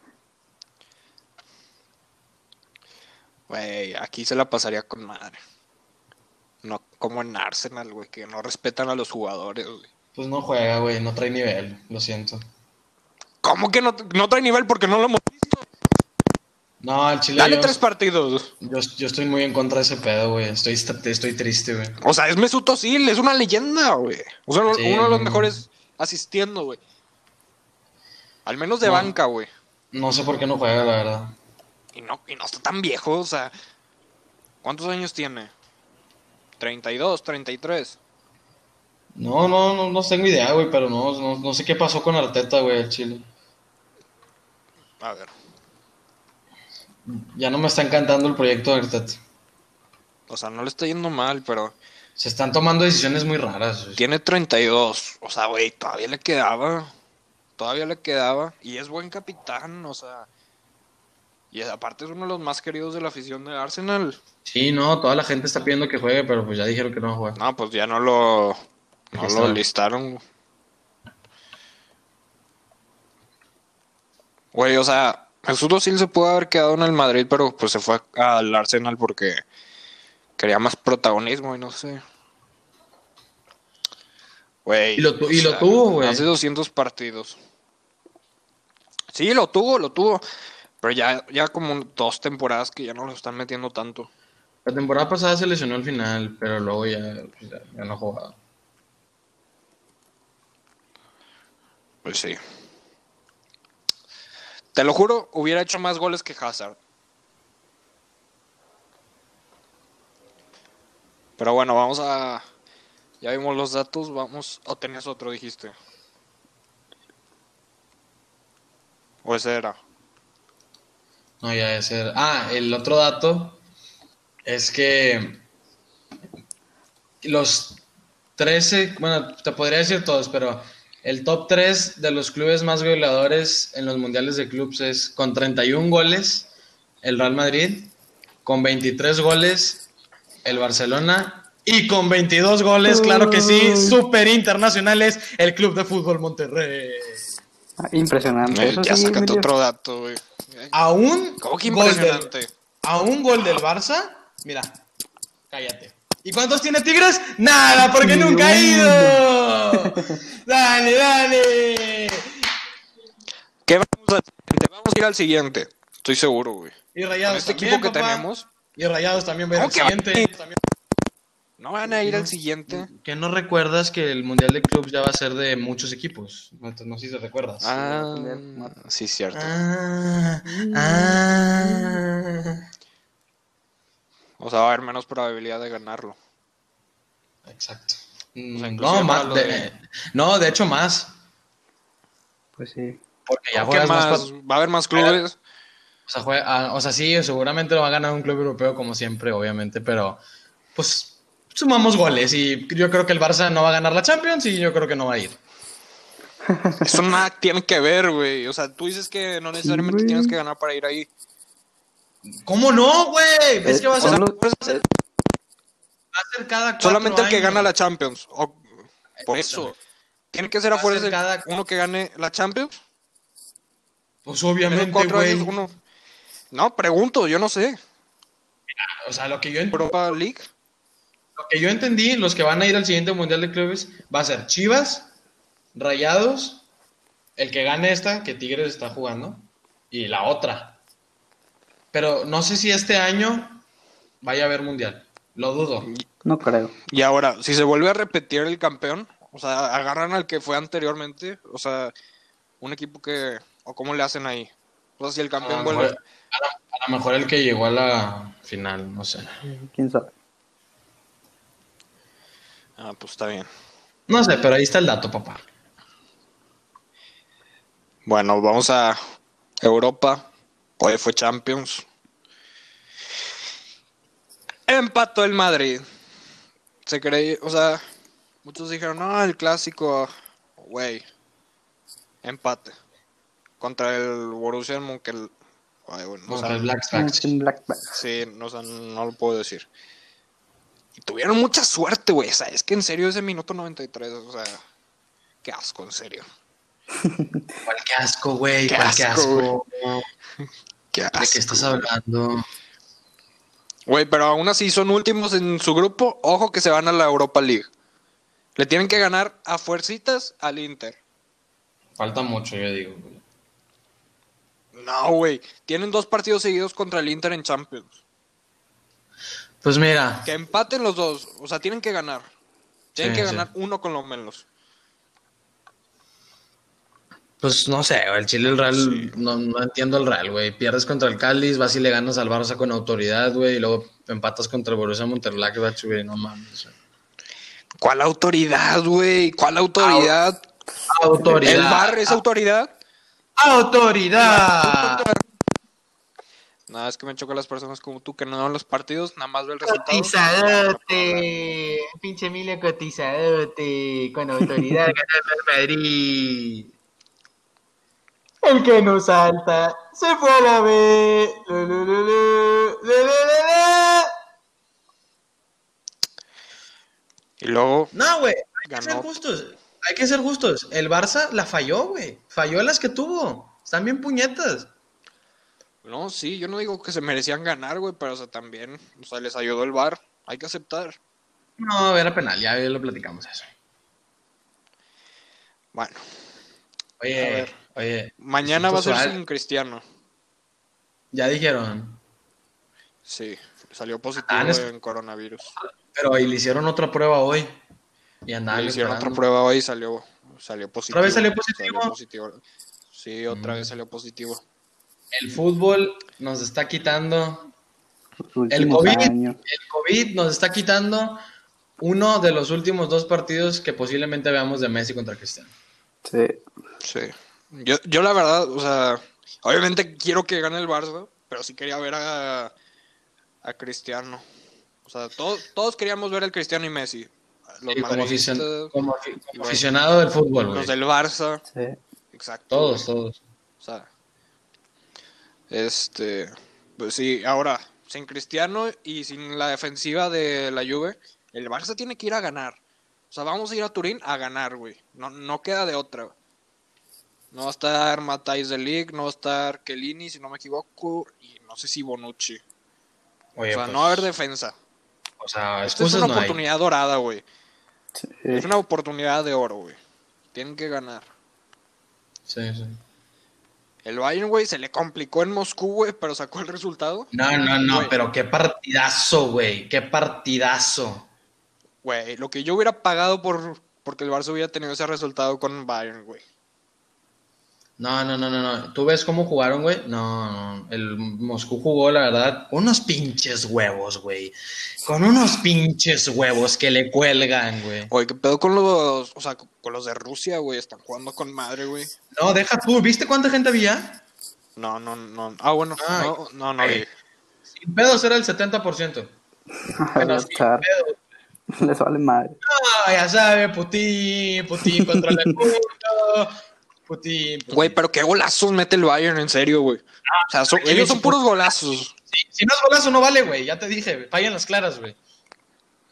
[SPEAKER 1] Güey, aquí se la pasaría con madre. No como en Arsenal, güey, que no respetan a los jugadores, güey.
[SPEAKER 3] Pues no juega, güey, no trae nivel, lo siento.
[SPEAKER 1] ¿Cómo que no, no trae nivel porque no lo hemos visto?
[SPEAKER 3] No, el Chile
[SPEAKER 1] Dale
[SPEAKER 3] yo,
[SPEAKER 1] tres partidos.
[SPEAKER 3] yo, yo estoy muy en contra de ese pedo, güey. Estoy, estoy triste, güey.
[SPEAKER 1] O sea, es Mesut Özil, es una leyenda, güey. O sea,
[SPEAKER 3] Sí,
[SPEAKER 1] uno de los mejores asistiendo, güey. Al menos de
[SPEAKER 3] No.
[SPEAKER 1] banca, güey.
[SPEAKER 3] No sé por qué no juega, la verdad.
[SPEAKER 1] Y no, y no está tan viejo, o sea. ¿Cuántos años tiene? 32, 33.
[SPEAKER 3] No, no, no, no tengo idea, güey, pero no, no, no sé qué pasó con Arteta, güey, el Chile.
[SPEAKER 1] A ver.
[SPEAKER 3] Ya no me está encantando el proyecto de Arteta.
[SPEAKER 1] O sea, no le está yendo mal, pero
[SPEAKER 3] Se están tomando decisiones muy raras. güey.
[SPEAKER 1] tiene 32. O sea, güey, todavía le quedaba. Todavía le quedaba. Y es buen capitán, o sea. Y aparte es uno de los más queridos de la afición de Arsenal.
[SPEAKER 3] Sí, no, toda la gente está pidiendo que juegue, pero pues ya dijeron que no va a jugar.
[SPEAKER 1] No, pues ya no lo, no lo listaron. Güey, o sea, Jesús Özil se pudo haber quedado en el Madrid, pero pues se fue al Arsenal porque quería más protagonismo y no sé. Güey.
[SPEAKER 3] Y lo tu- y
[SPEAKER 1] o
[SPEAKER 3] lo tuvo, güey.
[SPEAKER 1] Hace 200 partidos. Sí, lo tuvo, lo tuvo. Pero ya, ya como dos temporadas que ya no lo están metiendo tanto.
[SPEAKER 3] La temporada pasada se lesionó al final, pero luego ya, pues, ya, ya no ha jugado.
[SPEAKER 1] Pues sí. Te lo juro, hubiera hecho más goles que Hazard. Pero bueno, vamos a. Ya vimos los datos, vamos. O tenías otro, dijiste. O ese era.
[SPEAKER 3] No, ya debe ser. Ah, el otro dato es que los 13, bueno, te podría decir todos, pero el top 3 de los clubes más goleadores en los mundiales de clubes es con 31 goles el Real Madrid, con 23 goles el Barcelona y con 22 goles, claro que sí, super internacionales el Club de Fútbol Monterrey.
[SPEAKER 2] Ah, Impresionante. Eso
[SPEAKER 1] ya
[SPEAKER 2] sí,
[SPEAKER 1] otro dato, güey.
[SPEAKER 3] A un
[SPEAKER 1] ¿Cómo que
[SPEAKER 3] gol del- a un gol del Barça, mira, cállate. ¿Y cuántos tiene Tigres? Nada, porque nunca ha ido. Dale, dale.
[SPEAKER 1] ¿Qué vamos al siguiente? Vamos a ir al siguiente. Estoy seguro, güey.
[SPEAKER 3] Y
[SPEAKER 1] Con
[SPEAKER 3] Rayados
[SPEAKER 1] este
[SPEAKER 3] también,
[SPEAKER 1] equipo que
[SPEAKER 3] papá.
[SPEAKER 1] tenemos,
[SPEAKER 3] Y Rayados también a ir
[SPEAKER 1] ¿Cómo
[SPEAKER 3] al
[SPEAKER 1] que va a
[SPEAKER 3] siguiente. También-
[SPEAKER 1] no van a ir al siguiente.
[SPEAKER 3] ¿Que no recuerdas que el Mundial de Clubs ya va a ser de muchos equipos? No, no sé si te recuerdas.
[SPEAKER 1] Ah, sí, cierto.
[SPEAKER 3] Ah, ah.
[SPEAKER 1] O sea, va a haber menos probabilidad de ganarlo.
[SPEAKER 3] Exacto.
[SPEAKER 1] sea,
[SPEAKER 3] Mm, no, más, de-
[SPEAKER 1] de-
[SPEAKER 3] no, de hecho más.
[SPEAKER 2] Pues sí.
[SPEAKER 3] Porque ya
[SPEAKER 1] ¿Cómo que
[SPEAKER 3] juegas más,
[SPEAKER 1] Va a haber más clubes.
[SPEAKER 3] O sea, juega- ah, o sea, sí, seguramente lo va a ganar un club europeo como siempre, obviamente, pero pues sumamos goles y yo creo que el Barça no va a ganar la Champions y yo creo que no va a ir.
[SPEAKER 1] Eso nada tiene que ver, güey. O sea, tú dices que no necesariamente tienes que ganar para ir ahí.
[SPEAKER 3] ¿Cómo no, güey? ¿Ves
[SPEAKER 2] Eh,
[SPEAKER 3] que va a ser, va a ser cada cuatro
[SPEAKER 1] solamente el que
[SPEAKER 3] años?
[SPEAKER 1] gana la Champions. O- por eso. ¿Tiene que ser
[SPEAKER 3] Va a
[SPEAKER 1] afuera
[SPEAKER 3] ser cada-
[SPEAKER 1] uno que gane la Champions?
[SPEAKER 3] Pues
[SPEAKER 1] En
[SPEAKER 3] obviamente,
[SPEAKER 1] cuatro
[SPEAKER 3] güey.
[SPEAKER 1] años uno. No, pregunto, yo no sé.
[SPEAKER 3] O sea, lo que yo ent-
[SPEAKER 1] Europa League.
[SPEAKER 3] Lo que yo entendí, los que van a ir al siguiente Mundial de Clubes va a ser Chivas, Rayados, el que gane esta, que Tigres está jugando, y la otra. Pero no sé si este año vaya a haber Mundial. Lo dudo.
[SPEAKER 2] No creo.
[SPEAKER 1] Y ahora, si se vuelve a repetir el campeón, o sea, agarran al que fue anteriormente, o sea, un equipo que, o cómo le hacen ahí. O sea, si el campeón vuelve,
[SPEAKER 3] mejor, a lo- a lo mejor el que llegó a la final, no sé.
[SPEAKER 2] ¿Quién sabe?
[SPEAKER 1] Ah, pues está bien.
[SPEAKER 3] No sé, pero ahí está el dato, papá.
[SPEAKER 1] Bueno, vamos a Europa. Hoy fue Champions. Empató el Madrid. Se creía, o sea, muchos dijeron, no, el clásico, güey, empate. Contra el Borussia Mönchengladbach. O sea,
[SPEAKER 3] el Black.
[SPEAKER 1] Sí, no, o sea, no lo puedo decir. Y tuvieron mucha suerte, güey. O sea, es que en serio ese minuto 93, o sea, qué asco, en serio.
[SPEAKER 3] ¿Cuál qué asco, güey?
[SPEAKER 1] Qué
[SPEAKER 3] ¿Cuál qué
[SPEAKER 1] asco,
[SPEAKER 3] asco?
[SPEAKER 1] Qué
[SPEAKER 3] ¿De
[SPEAKER 1] asco.
[SPEAKER 3] qué estás hablando?
[SPEAKER 1] Güey, pero aún así son últimos en su grupo. Ojo que se van a la Europa League. Le tienen que ganar a fuercitas al Inter.
[SPEAKER 3] Falta mucho, yo digo. güey.
[SPEAKER 1] No, güey. Tienen dos partidos seguidos contra el Inter en Champions.
[SPEAKER 3] Pues mira,
[SPEAKER 1] Que empaten los dos. O sea, tienen que ganar. Tienen
[SPEAKER 3] Sí,
[SPEAKER 1] que
[SPEAKER 3] sí.
[SPEAKER 1] ganar uno con lo menos.
[SPEAKER 3] pues no sé, el Chile, el Real,
[SPEAKER 1] Sí.
[SPEAKER 3] no, no entiendo el Real, güey. Pierdes contra el Cádiz, vas y le ganas al Barça con autoridad, güey, y luego empatas contra el Borussia Mönchengladbach, güey, no mames.
[SPEAKER 1] ¿Cuál autoridad, güey? ¿Cuál autoridad?
[SPEAKER 3] Autoridad.
[SPEAKER 1] ¿El bar es autoridad?
[SPEAKER 3] ¡Autoridad!
[SPEAKER 1] Nada, es que me chocan las personas como tú que no ven los partidos, nada más ve el resultado.
[SPEAKER 3] Cotizadote, pinche Emilio cotizadote, con autoridad ganando el Madrid. El que no salta se fue a la B. Lu, lu, lu, lu, lu, lu, lu, lu.
[SPEAKER 1] Y luego
[SPEAKER 3] No, güey, hay que ser justos. Hay que ser justos. El Barça la falló, güey. Falló las que tuvo. Están bien puñetas.
[SPEAKER 1] No, sí, yo no digo que se merecían ganar, güey, pero o sea, también, o sea, les ayudó el bar. Hay que aceptar.
[SPEAKER 3] No, era penal, ya lo platicamos eso.
[SPEAKER 1] Bueno, A
[SPEAKER 3] Oye,
[SPEAKER 1] ver.
[SPEAKER 3] oye,
[SPEAKER 1] mañana va a ser sin Cristiano.
[SPEAKER 3] ya dijeron.
[SPEAKER 1] Sí, salió positivo
[SPEAKER 3] Ah, es-
[SPEAKER 1] en coronavirus.
[SPEAKER 3] Pero y le hicieron otra prueba hoy. Y andaban
[SPEAKER 1] Le hicieron
[SPEAKER 3] esperando.
[SPEAKER 1] otra prueba hoy y salió, salió positivo.
[SPEAKER 3] vez salió positivo?
[SPEAKER 1] positivo. Sí, otra
[SPEAKER 3] Mm.
[SPEAKER 1] vez salió positivo.
[SPEAKER 3] El fútbol nos está quitando.
[SPEAKER 2] Últimos
[SPEAKER 3] COVID.
[SPEAKER 2] años.
[SPEAKER 3] El COVID nos está quitando uno de los últimos dos partidos que posiblemente veamos de Messi contra Cristiano.
[SPEAKER 2] Sí.
[SPEAKER 1] Sí. Yo, yo la verdad, o sea, obviamente quiero que gane el Barça, pero sí quería ver a, a Cristiano. O sea, todos, todos queríamos ver al Cristiano y Messi. Los
[SPEAKER 3] Y como, aficion- aficionado del fútbol, güey.
[SPEAKER 1] los del Barça,
[SPEAKER 2] Sí.
[SPEAKER 1] exacto.
[SPEAKER 3] Todos, todos.
[SPEAKER 1] O sea, este, pues sí, ahora, sin Cristiano y sin la defensiva de la Juve, el Barça tiene que ir a ganar. O sea, vamos a ir a Turín a ganar, güey. No, no queda de otra. No va a estar Matthijs de Ligt, no va a estar Kellini, si no me equivoco, y no sé si Bonucci.
[SPEAKER 3] Oye,
[SPEAKER 1] o sea,
[SPEAKER 3] pues,
[SPEAKER 1] no va a haber defensa.
[SPEAKER 3] o sea,
[SPEAKER 1] Esta es una
[SPEAKER 3] no hay.
[SPEAKER 1] oportunidad dorada, güey.
[SPEAKER 2] sí.
[SPEAKER 1] Es una oportunidad de oro, güey. Tienen que ganar.
[SPEAKER 3] Sí, sí.
[SPEAKER 1] El Bayern, güey, se le complicó en Moscú, güey, pero sacó el resultado.
[SPEAKER 3] No, no, no, pero qué partidazo, güey. Qué partidazo.
[SPEAKER 1] Güey, lo que yo hubiera pagado por porque el Barça hubiera tenido ese resultado con Bayern, güey.
[SPEAKER 3] No, no, no, no, no. ¿Tú ves cómo jugaron, güey? No, no. El Moscú jugó, la verdad, unos pinches huevos, güey. Con unos pinches huevos que le cuelgan, güey.
[SPEAKER 1] Oye, ¿qué pedo con los, o sea, con los de Rusia, güey? Están jugando con madre, güey.
[SPEAKER 3] No, deja tú. ¿Viste cuánta gente había?
[SPEAKER 1] No, no, no. Ah, bueno,
[SPEAKER 3] Ay,
[SPEAKER 1] no, no, no.
[SPEAKER 3] Sin pedos era el 70%.
[SPEAKER 2] Va a
[SPEAKER 3] Pero sin pedos.
[SPEAKER 2] Les vale madre.
[SPEAKER 3] No, ya sabe, Putin, Putin contra el mundo. Putin, Putin.
[SPEAKER 1] Güey, pero qué golazos mete el Bayern, en serio, güey. O sea, son- ellos
[SPEAKER 3] ¿quién
[SPEAKER 1] son puros golazos.
[SPEAKER 3] Sí, si no es golazo, no vale, güey. Ya te dije, fallan las claras, güey.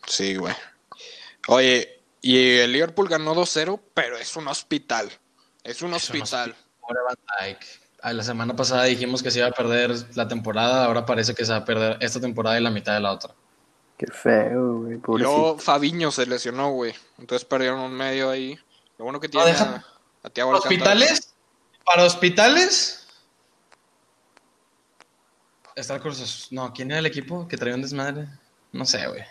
[SPEAKER 1] Sí, güey. Oye, y el Liverpool ganó 2-0, pero es un hospital. Es un hospital.
[SPEAKER 3] Pobre Van Dijk. Ah, La semana pasada dijimos que se iba a perder la temporada, ahora parece que se va a perder esta temporada y la mitad de la otra.
[SPEAKER 2] Qué feo, güey.
[SPEAKER 1] Luego Fabiño se lesionó, güey. Entonces perdieron un medio ahí. Lo bueno que tiene
[SPEAKER 3] deja-
[SPEAKER 1] a, a Alcántara.
[SPEAKER 3] ¿Hospitales? Para hospitales. Está Cruz. No, ¿quién era el equipo que traía un desmadre? No sé, güey.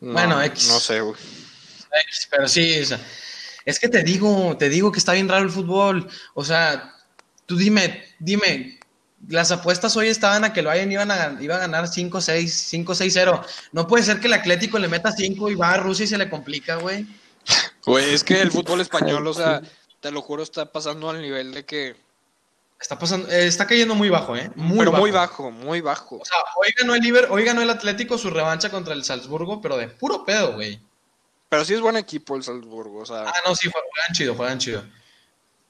[SPEAKER 1] No,
[SPEAKER 3] Bueno, X.
[SPEAKER 1] No sé, güey.
[SPEAKER 3] Pero sí, o sea, es que te digo, te digo que está bien raro el fútbol. O sea, tú dime, dime, las apuestas hoy estaban a que el Bayern iban a, iba a ganar 5-6, 5-6-0. No puede ser que el Atlético le meta 5 y va a Rusia y se le complica, güey.
[SPEAKER 1] Güey, es que el fútbol español, o sea, te lo juro, está pasando al nivel de que.
[SPEAKER 3] Está pasando, eh, está cayendo muy bajo, ¿eh? Muy
[SPEAKER 1] pero
[SPEAKER 3] bajo.
[SPEAKER 1] muy bajo, muy bajo.
[SPEAKER 3] O sea, hoy ganó el Liber, hoy ganó el Atlético su revancha contra el Salzburgo, pero de puro pedo, güey.
[SPEAKER 1] Pero sí es buen equipo el Salzburgo, o sea,
[SPEAKER 3] Ah, no, sí, jue- juegan chido, juegan chido.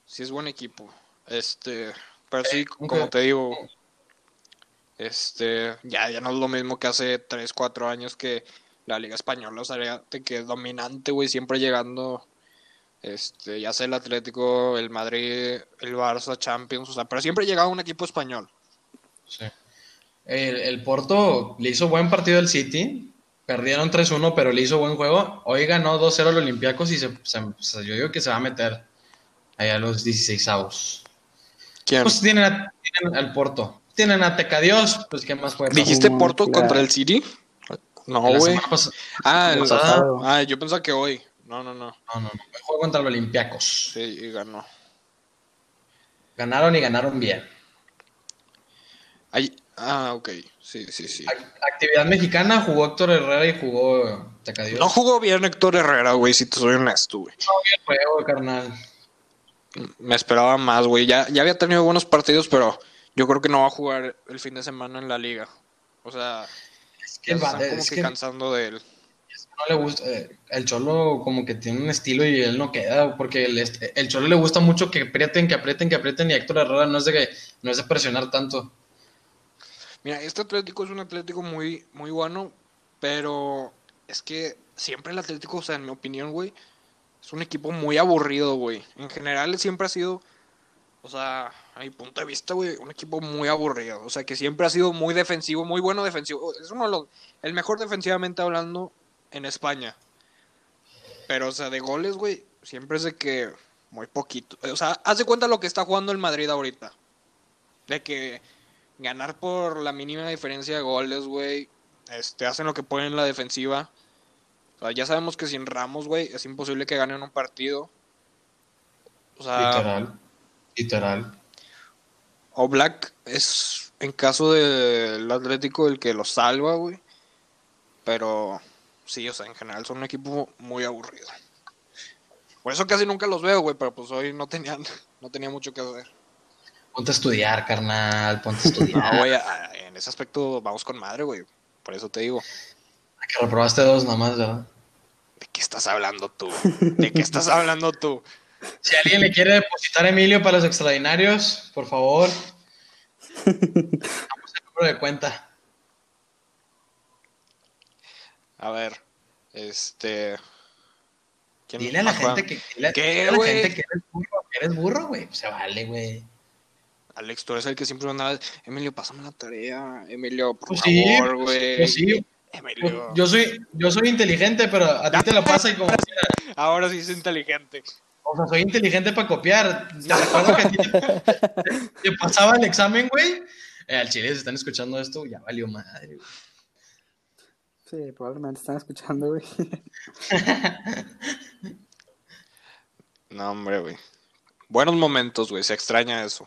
[SPEAKER 1] sí es buen equipo. Este. Pero sí,
[SPEAKER 3] Ok.
[SPEAKER 1] como te digo, este, ya, ya no es lo mismo que hace 3, 4 años que la Liga Española, o sea, que dominante, güey, siempre llegando, este, ya sea el Atlético, el Madrid, el Barça, Champions, o sea, pero siempre llegaba un equipo español.
[SPEAKER 3] Sí. El, el Porto le hizo buen partido al City. Perdieron 3-1, pero le hizo buen juego. Hoy ganó 2-0 al Olympiacos y se, se- o sea, yo digo que se va a meter ahí a los 16 avos.
[SPEAKER 1] ¿Quién?
[SPEAKER 3] Pues tienen, a- tienen al Porto. Tienen a Tecadios, pues ¿qué más puede pasar?
[SPEAKER 1] ¿Dijiste
[SPEAKER 2] Mm,
[SPEAKER 1] Porto
[SPEAKER 2] claro.
[SPEAKER 1] contra el City? No, güey. Ah, el- ah, yo pensaba que hoy. No, no, no.
[SPEAKER 3] No, no, no. Juego contra el Olympiacos.
[SPEAKER 1] Sí, y ganó.
[SPEAKER 3] Ganaron y ganaron bien.
[SPEAKER 1] Ay, ah, ok. Sí, sí, sí.
[SPEAKER 3] Ac- Actividad mexicana, jugó Héctor Herrera y jugó Tecadios.
[SPEAKER 1] No jugó bien Héctor Herrera, güey, si te soy honesto, güey.
[SPEAKER 3] bien juego, carnal.
[SPEAKER 1] Me esperaba más, güey. Ya, ya había tenido buenos partidos, pero yo creo que no va a jugar el fin de semana en la liga. O sea,
[SPEAKER 3] Es que,
[SPEAKER 1] están como
[SPEAKER 3] es
[SPEAKER 1] que,
[SPEAKER 3] que
[SPEAKER 1] cansando de él.
[SPEAKER 3] no le gusta. eh, el Cholo como que tiene un estilo y él no queda, porque el, el Cholo le gusta mucho que aprieten, que aprieten, que aprieten y Héctor Herrera no es de que no es de presionar tanto.
[SPEAKER 1] Mira, este Atlético es un Atlético muy, muy bueno, pero es que siempre el Atlético, o sea, en mi opinión, güey, es un equipo muy aburrido, güey. En general siempre ha sido, o sea, a mi punto de vista, güey, un equipo muy aburrido. O sea, que siempre ha sido muy defensivo, muy bueno defensivo. Es uno de los, el mejor defensivamente hablando en España. Pero, o sea, de goles, güey, siempre es de que muy poquito. O sea, haz de cuenta lo que está jugando el Madrid ahorita. De que ganar por la mínima diferencia de goles, güey. Este, hacen lo que pueden en la defensiva. O sea, ya sabemos que sin Ramos, güey, es imposible que ganen un partido. O sea,
[SPEAKER 3] Literal. Literal.
[SPEAKER 1] o Black es en caso del Atlético el que lo salva, güey. Pero sí, o sea, en general son un equipo muy aburrido. Por eso casi nunca los veo, güey, pero pues hoy no tenían, no tenía mucho que hacer.
[SPEAKER 3] Ponte a estudiar, carnal. Ponte a estudiar.
[SPEAKER 1] No, güey, en ese aspecto vamos con madre, güey. Por eso te digo.
[SPEAKER 3] que reprobaste dos nomás, ¿verdad?
[SPEAKER 1] ¿De qué estás hablando tú? ¿De qué estás hablando tú?
[SPEAKER 3] Si alguien le quiere depositar a Emilio para los extraordinarios, por favor. Damos el número de cuenta.
[SPEAKER 1] A ver, este. ¿quién
[SPEAKER 3] Dile a la gente que, dile,
[SPEAKER 1] ¿Qué,
[SPEAKER 3] dile a la gente que eres burro, que eres burro, güey. Se vale, güey.
[SPEAKER 1] Alex, tú eres el que siempre andaba. Emilio, pásame la tarea. Emilio, por
[SPEAKER 3] Pues sí,
[SPEAKER 1] favor, güey.
[SPEAKER 3] Pues sí,
[SPEAKER 1] Emilio.
[SPEAKER 3] yo soy, yo soy inteligente, pero a ti te lo pasa y como
[SPEAKER 1] Ahora sí es inteligente.
[SPEAKER 3] O sea, soy inteligente para copiar. Te recuerdo que a ti te, te pasaba el examen, güey. Eh, al chile, si están escuchando esto, ya valió madre, güey.
[SPEAKER 2] Sí, probablemente están escuchando, güey.
[SPEAKER 1] No, hombre, güey. Buenos momentos, güey. Se extraña eso.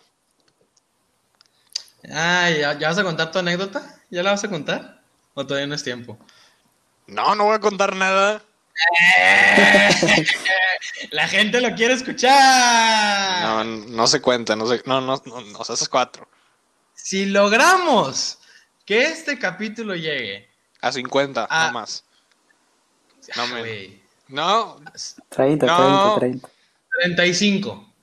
[SPEAKER 3] Ah, ¿ya, ¿ya vas a contar tu anécdota? ¿Ya la vas a contar? ¿O todavía no es tiempo?
[SPEAKER 1] No, no voy a contar nada.
[SPEAKER 3] La gente lo quiere escuchar.
[SPEAKER 1] No, no se cuenta. No, se, no, no, no, no, o sea, cuatro.
[SPEAKER 3] Si logramos que este capítulo llegue
[SPEAKER 1] A 50,
[SPEAKER 3] Ah.
[SPEAKER 1] no más. No,
[SPEAKER 3] Ah,
[SPEAKER 1] me- No,
[SPEAKER 2] 30,
[SPEAKER 1] No.
[SPEAKER 2] 30, 30.
[SPEAKER 3] 35.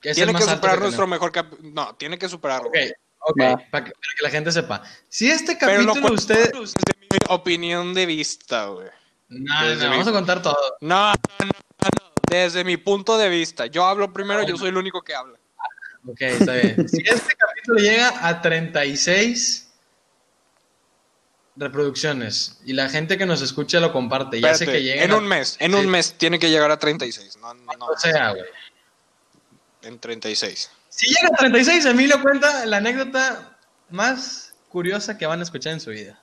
[SPEAKER 3] Que es
[SPEAKER 1] tiene que superar
[SPEAKER 3] que
[SPEAKER 1] nuestro mejor cap... No, tiene que superarlo.
[SPEAKER 3] Ok, ok, para que, para que la gente sepa. Si este
[SPEAKER 1] Pero lo
[SPEAKER 3] capítulo usted...
[SPEAKER 1] desde mi opinión de vista, güey.
[SPEAKER 3] No,
[SPEAKER 1] desde
[SPEAKER 3] no,
[SPEAKER 1] mi-
[SPEAKER 3] vamos a contar todo.
[SPEAKER 1] No, no, no, no. Desde mi punto de vista. Yo hablo primero, yo soy el único que habla.
[SPEAKER 3] Ok, está bien. Si este capítulo llega a 36 reproducciones y la gente que nos escucha lo comparte, ya sé que llega
[SPEAKER 1] en un mes, en un mes tiene que llegar a 36. No, no, no.
[SPEAKER 3] O sea, güey.
[SPEAKER 1] En 36.
[SPEAKER 3] Si llega a 36, Emilio cuenta la anécdota más curiosa que van a escuchar en su vida.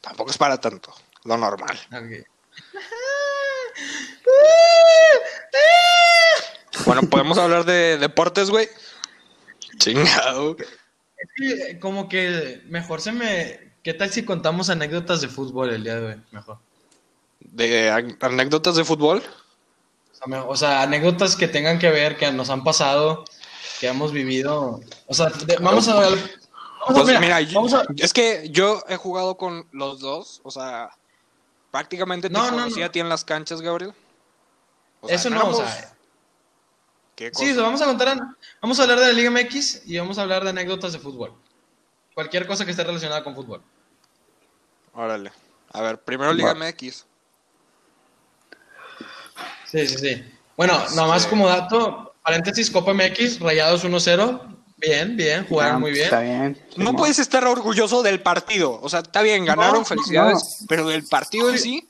[SPEAKER 1] Tampoco es para tanto. Lo normal.
[SPEAKER 3] Ok.
[SPEAKER 1] Bueno, podemos hablar de deportes, güey. Chingado.
[SPEAKER 3] Es que, como que mejor se me... ¿Qué tal si contamos anécdotas de fútbol el día de hoy? Mejor.
[SPEAKER 1] De an- anécdotas de fútbol.
[SPEAKER 3] O sea, me- o sea, anécdotas que tengan que ver, que nos han pasado, que hemos vivido. O sea, de- vamos a... Vamos a,
[SPEAKER 1] Pues
[SPEAKER 3] mira,
[SPEAKER 1] mira, yo-
[SPEAKER 3] vamos a-
[SPEAKER 1] es que yo he jugado con los dos, o sea, prácticamente te
[SPEAKER 3] No, no,
[SPEAKER 1] conocí
[SPEAKER 3] no.
[SPEAKER 1] a ti en las canchas, Gabriel. O sea,
[SPEAKER 3] Eso no,
[SPEAKER 1] éramos-
[SPEAKER 3] o sea,
[SPEAKER 1] ¿Qué
[SPEAKER 3] Sí, vamos a contar, vamos a hablar de la Liga MX y vamos a hablar de anécdotas de fútbol. Cualquier cosa que esté relacionada con fútbol.
[SPEAKER 1] Órale. A ver, primero Liga
[SPEAKER 2] Va.
[SPEAKER 1] MX.
[SPEAKER 3] Sí, sí, sí. Bueno, nomás como dato, paréntesis, Copa MX, Rayados 1-0. Bien, bien, jugaron
[SPEAKER 2] Ah,
[SPEAKER 3] muy bien.
[SPEAKER 2] Está bien.
[SPEAKER 1] No puedes estar orgulloso del partido. O sea, está bien, ganaron,
[SPEAKER 3] No,
[SPEAKER 1] felicidades. Pero del partido en sí,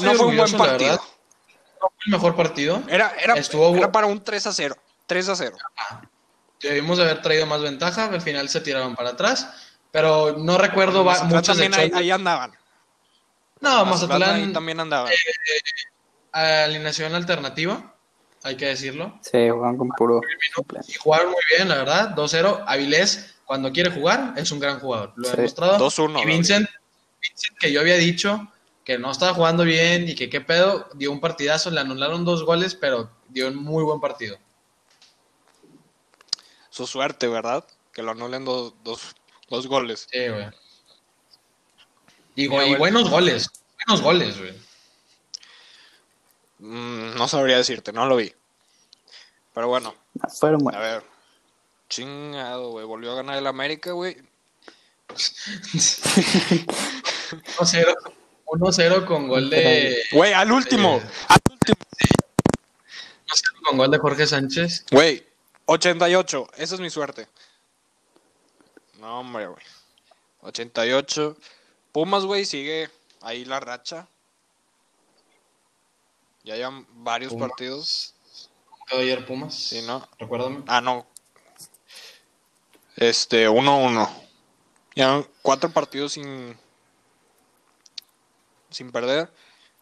[SPEAKER 3] No,
[SPEAKER 1] fue un buen partido.
[SPEAKER 3] verdad. No fue el mejor partido.
[SPEAKER 1] Era, era,
[SPEAKER 3] Estuvo
[SPEAKER 1] era para un 3 a 0. 3 a 0.
[SPEAKER 3] Debimos de haber traído más ventaja, al final se tiraron para atrás. Pero no recuerdo va- de
[SPEAKER 1] también ahí, ahí andaban.
[SPEAKER 3] No,
[SPEAKER 1] Mazatlán ahí
[SPEAKER 3] Mazatlán,
[SPEAKER 1] también andaban.
[SPEAKER 3] alineación alternativa, hay que decirlo.
[SPEAKER 2] Sí, juegan con puro.
[SPEAKER 3] Y jugaron muy bien, la verdad. 2-0. Avilés, cuando quiere jugar, es un gran jugador. Lo he
[SPEAKER 2] Sí.
[SPEAKER 3] demostrado.
[SPEAKER 1] 2-1,
[SPEAKER 3] Y Vincent, Vincent, que yo había dicho que no estaba jugando bien y que qué pedo, dio un partidazo. Le anularon dos goles, pero dio un muy buen partido.
[SPEAKER 1] Su suerte, ¿verdad? Que lo anulen dos, dos, dos goles.
[SPEAKER 3] Sí, güey. Y, y buenos goles. Buenos goles, güey.
[SPEAKER 1] Mm, no sabría decirte, no lo vi. Pero bueno,
[SPEAKER 2] No, fueron
[SPEAKER 1] a
[SPEAKER 2] buenos.
[SPEAKER 1] ver. Chingado, güey. Volvió a ganar el América, güey.
[SPEAKER 3] 1-0. 1-0 con gol de.
[SPEAKER 1] Güey, al último.
[SPEAKER 3] Eh.
[SPEAKER 1] Al último.
[SPEAKER 3] 1-0 con gol de Jorge Sánchez.
[SPEAKER 1] Güey, 88. Esa es mi suerte. No, hombre, güey. 88. Pumas, güey, sigue ahí la racha. Ya llevan varios partidos.
[SPEAKER 3] Quedó ayer Pumas.
[SPEAKER 1] Sí, ¿no?
[SPEAKER 3] Recuérdame.
[SPEAKER 1] Ah, no. Este, 1-1. Ya cuatro partidos sin. Sin perder.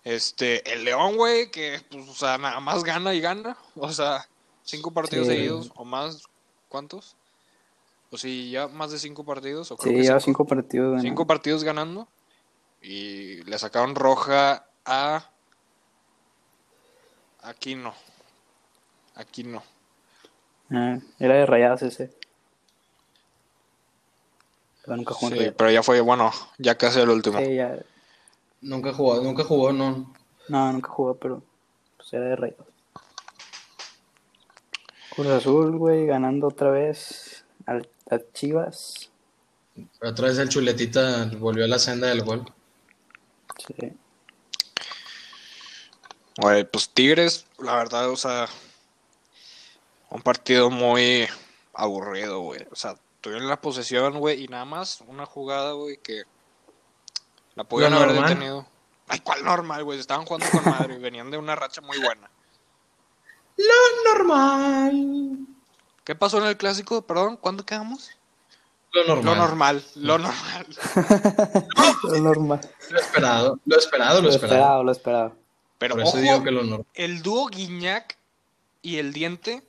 [SPEAKER 1] Este, el León, güey, que, pues, o sea, nada más gana y gana. O sea, cinco partidos
[SPEAKER 2] Sí.
[SPEAKER 1] seguidos o más. ¿Cuántos? O sí, ya más de cinco partidos. O creo
[SPEAKER 2] Sí,
[SPEAKER 1] que
[SPEAKER 2] lleva
[SPEAKER 1] cinco.
[SPEAKER 2] cinco partidos. ganados.
[SPEAKER 1] Cinco partidos ganando. Y le sacaron roja a. Aquí no. Aquí no.
[SPEAKER 2] Ah, era de rayadas ese. Pero nunca jugó
[SPEAKER 1] Sí, pero ya fue, bueno, ya casi el último.
[SPEAKER 2] Sí, ya.
[SPEAKER 3] Nunca jugó, nunca jugó, no.
[SPEAKER 2] No, nunca jugó, pero pues era de rayados. Cruz Azul, güey, ganando otra vez al, a Chivas.
[SPEAKER 3] Pero otra vez el chuletita volvió a la senda del gol.
[SPEAKER 2] Sí.
[SPEAKER 1] Güey, pues Tigres, la verdad, o sea, un partido muy aburrido, güey. O sea, tuvieron la posesión, güey, y nada más una jugada, güey, que la pudieron
[SPEAKER 3] Lo
[SPEAKER 1] haber
[SPEAKER 3] normal.
[SPEAKER 1] detenido. Ay, ¿cuál normal, güey? Estaban jugando con madre y venían de una racha muy buena.
[SPEAKER 3] Lo normal.
[SPEAKER 1] ¿Qué pasó en el clásico? Perdón, ¿cuándo quedamos?
[SPEAKER 3] Lo normal.
[SPEAKER 1] Lo normal, lo normal.
[SPEAKER 2] Lo normal.
[SPEAKER 3] Lo esperado. Lo esperado, lo
[SPEAKER 2] Lo
[SPEAKER 3] esperado.
[SPEAKER 2] esperado, lo esperado.
[SPEAKER 1] Pero
[SPEAKER 3] Por eso
[SPEAKER 1] ojo,
[SPEAKER 3] digo que lo normal.
[SPEAKER 1] el dúo Guiñac y el Diente,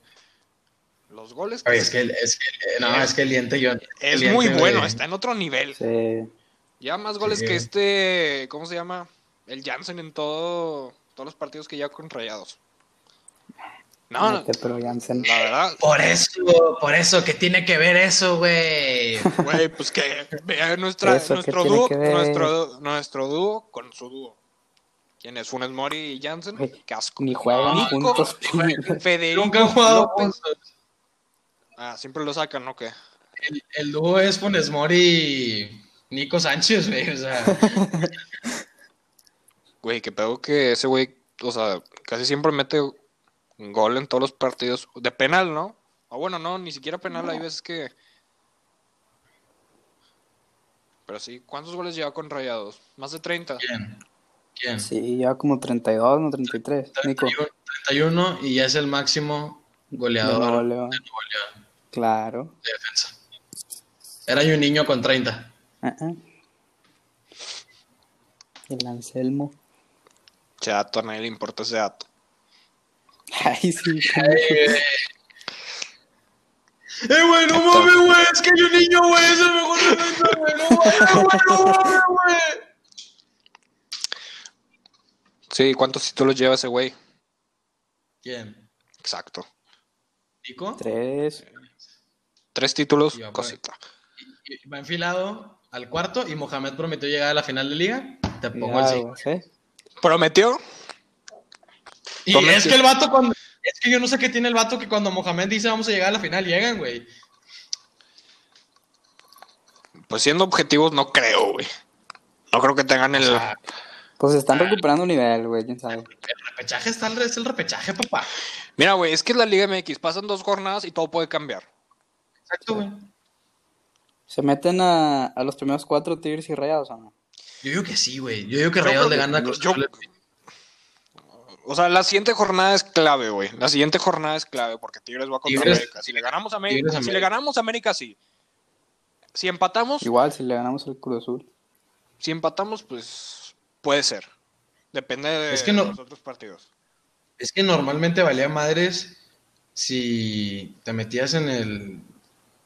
[SPEAKER 1] los goles que
[SPEAKER 3] Oye, es que, es que, eh, no, es que el diente yo.
[SPEAKER 1] es
[SPEAKER 3] diente,
[SPEAKER 1] muy bueno, está en otro nivel.
[SPEAKER 2] Sí.
[SPEAKER 1] Ya más goles
[SPEAKER 3] Sí.
[SPEAKER 1] que este, ¿cómo se llama? El Jansen en todo, todos los partidos que lleva con Rayados. No, no,
[SPEAKER 2] pero Jansen.
[SPEAKER 1] la verdad,
[SPEAKER 3] Por eso, por eso, ¿qué tiene que ver eso, güey?
[SPEAKER 1] güey, pues que vea nuestra,
[SPEAKER 2] Eso, ¿qué
[SPEAKER 1] nuestro dúo,
[SPEAKER 2] que
[SPEAKER 1] nuestro, nuestro dúo con su dúo. ¿Quién es? Funes Mori y Jansen.
[SPEAKER 2] Güey,
[SPEAKER 1] Qué asco.
[SPEAKER 2] Ni juegan
[SPEAKER 3] No,
[SPEAKER 2] juntos.
[SPEAKER 1] Federico
[SPEAKER 3] Nunca han jugado juntos.
[SPEAKER 1] Ah, siempre lo sacan, ¿no? ¿Qué?
[SPEAKER 3] El, el dúo es Funes Mori y Nico Sánchez, güey. O sea,
[SPEAKER 1] Güey, que pedo que ese güey, o sea, casi siempre mete un gol en todos los partidos. De penal, ¿no? O bueno, no, ni siquiera penal, hay veces que... Pero sí, ¿cuántos goles lleva con Rayados? Más de 30.
[SPEAKER 3] ¿quién? ¿Quién?
[SPEAKER 2] Sí, ya como 32, no 33. Nico.
[SPEAKER 3] 31, 31 y ya es el máximo
[SPEAKER 2] De
[SPEAKER 3] goleador de. Nuevo León
[SPEAKER 2] Claro.
[SPEAKER 3] de defensa. Era yo un niño con 30.
[SPEAKER 2] Ah, ah. El Anselmo.
[SPEAKER 1] Chato, a nadie le importa ese dato.
[SPEAKER 2] Ay, sí.
[SPEAKER 3] Eh, güey, no mames, güey, es que hay un niño, güey, es el mejor defensa, güey, no mames, güey, no mames, güey.
[SPEAKER 1] Sí, ¿cuántos títulos lleva ese güey?
[SPEAKER 3] ¿Quién?
[SPEAKER 1] Exacto.
[SPEAKER 3] ¿Nico?
[SPEAKER 2] Tres.
[SPEAKER 1] Tres títulos,
[SPEAKER 3] va
[SPEAKER 1] cosita.
[SPEAKER 3] Y- y Va enfilado al cuarto y Mohamed prometió llegar a la final de liga. Te pongo el sí.
[SPEAKER 2] ¿sí?
[SPEAKER 1] ¿Prometió?
[SPEAKER 3] Y
[SPEAKER 1] Prometió.
[SPEAKER 3] es que el vato cuando Es que yo no sé qué tiene el vato que cuando Mohamed dice vamos a llegar a la final, llegan, güey.
[SPEAKER 1] Pues siendo objetivos, no creo, güey. No creo que tengan el.
[SPEAKER 3] O sea,
[SPEAKER 2] Pues están recuperando nivel, güey, quién sabe.
[SPEAKER 3] el repechaje está al es el repechaje, papá.
[SPEAKER 1] Mira, güey, es que es la Liga MX. Pasan dos jornadas y todo puede cambiar.
[SPEAKER 3] Exacto, güey.
[SPEAKER 2] ¿Se meten a, a los primeros cuatro Tigres y Rayados o no?
[SPEAKER 3] Yo digo que sí, güey. Yo digo que
[SPEAKER 1] Yo
[SPEAKER 3] Rayados le gana a Cruz.
[SPEAKER 1] O sea, la siguiente jornada es clave, güey. La siguiente jornada es clave porque Tigres va contra
[SPEAKER 3] Tigres-
[SPEAKER 1] América. Si le ganamos a América,
[SPEAKER 3] Tigres
[SPEAKER 1] si
[SPEAKER 3] América.
[SPEAKER 1] le ganamos a América, sí. Si empatamos,
[SPEAKER 2] Igual, si le ganamos al Cruz Azul.
[SPEAKER 1] si empatamos, pues puede ser. Depende de
[SPEAKER 3] Es que no-
[SPEAKER 1] los otros partidos.
[SPEAKER 3] Es que normalmente valía madres si te metías en el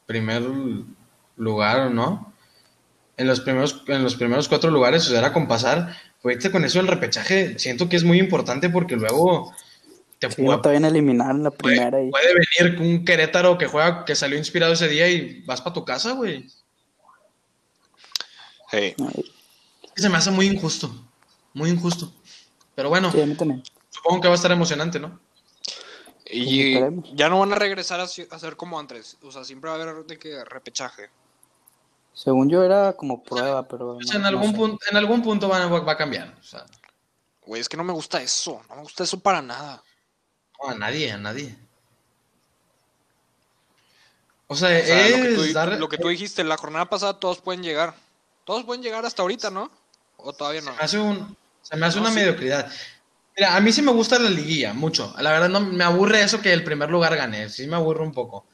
[SPEAKER 3] primer lugar o no. En los primeros, en los primeros cuatro lugares, o sea, era con pasar. Ahorita con eso el repechaje, siento que es muy importante porque luego te
[SPEAKER 2] Si no te a eliminar en la
[SPEAKER 3] puede,
[SPEAKER 2] primera y...
[SPEAKER 3] puede venir un Querétaro que juega, que salió inspirado ese día y vas para tu casa, güey.
[SPEAKER 1] Sí.
[SPEAKER 2] Ay,
[SPEAKER 3] Se me hace muy injusto. Muy injusto. Pero bueno,
[SPEAKER 2] Sí, a mí también.
[SPEAKER 3] supongo que va a estar emocionante, ¿no?
[SPEAKER 1] Y
[SPEAKER 2] esperemos.
[SPEAKER 1] ya no van a regresar a, a ser como antes. O sea, siempre va a haber de que repechaje.
[SPEAKER 2] Según yo era como prueba, pero...
[SPEAKER 3] O sea, en
[SPEAKER 2] no
[SPEAKER 3] algún
[SPEAKER 2] sé.
[SPEAKER 3] punto, en algún punto va, va a cambiar. O sea,
[SPEAKER 1] Güey, es que no me gusta eso. No me gusta eso para nada.
[SPEAKER 3] no, a nadie, a nadie. O sea,
[SPEAKER 1] O sea,
[SPEAKER 3] es
[SPEAKER 1] lo, que tú,
[SPEAKER 3] dar-
[SPEAKER 1] lo que tú dijiste, la jornada pasada todos pueden llegar. Todos pueden llegar hasta ahorita, ¿no? O todavía no.
[SPEAKER 3] hace, un, se me hace
[SPEAKER 1] No,
[SPEAKER 3] una
[SPEAKER 1] sí.
[SPEAKER 3] mediocridad. Mira, a mí sí me gusta la liguilla, mucho. La verdad, no me aburre eso que el primer lugar gane. Sí me aburre un poco.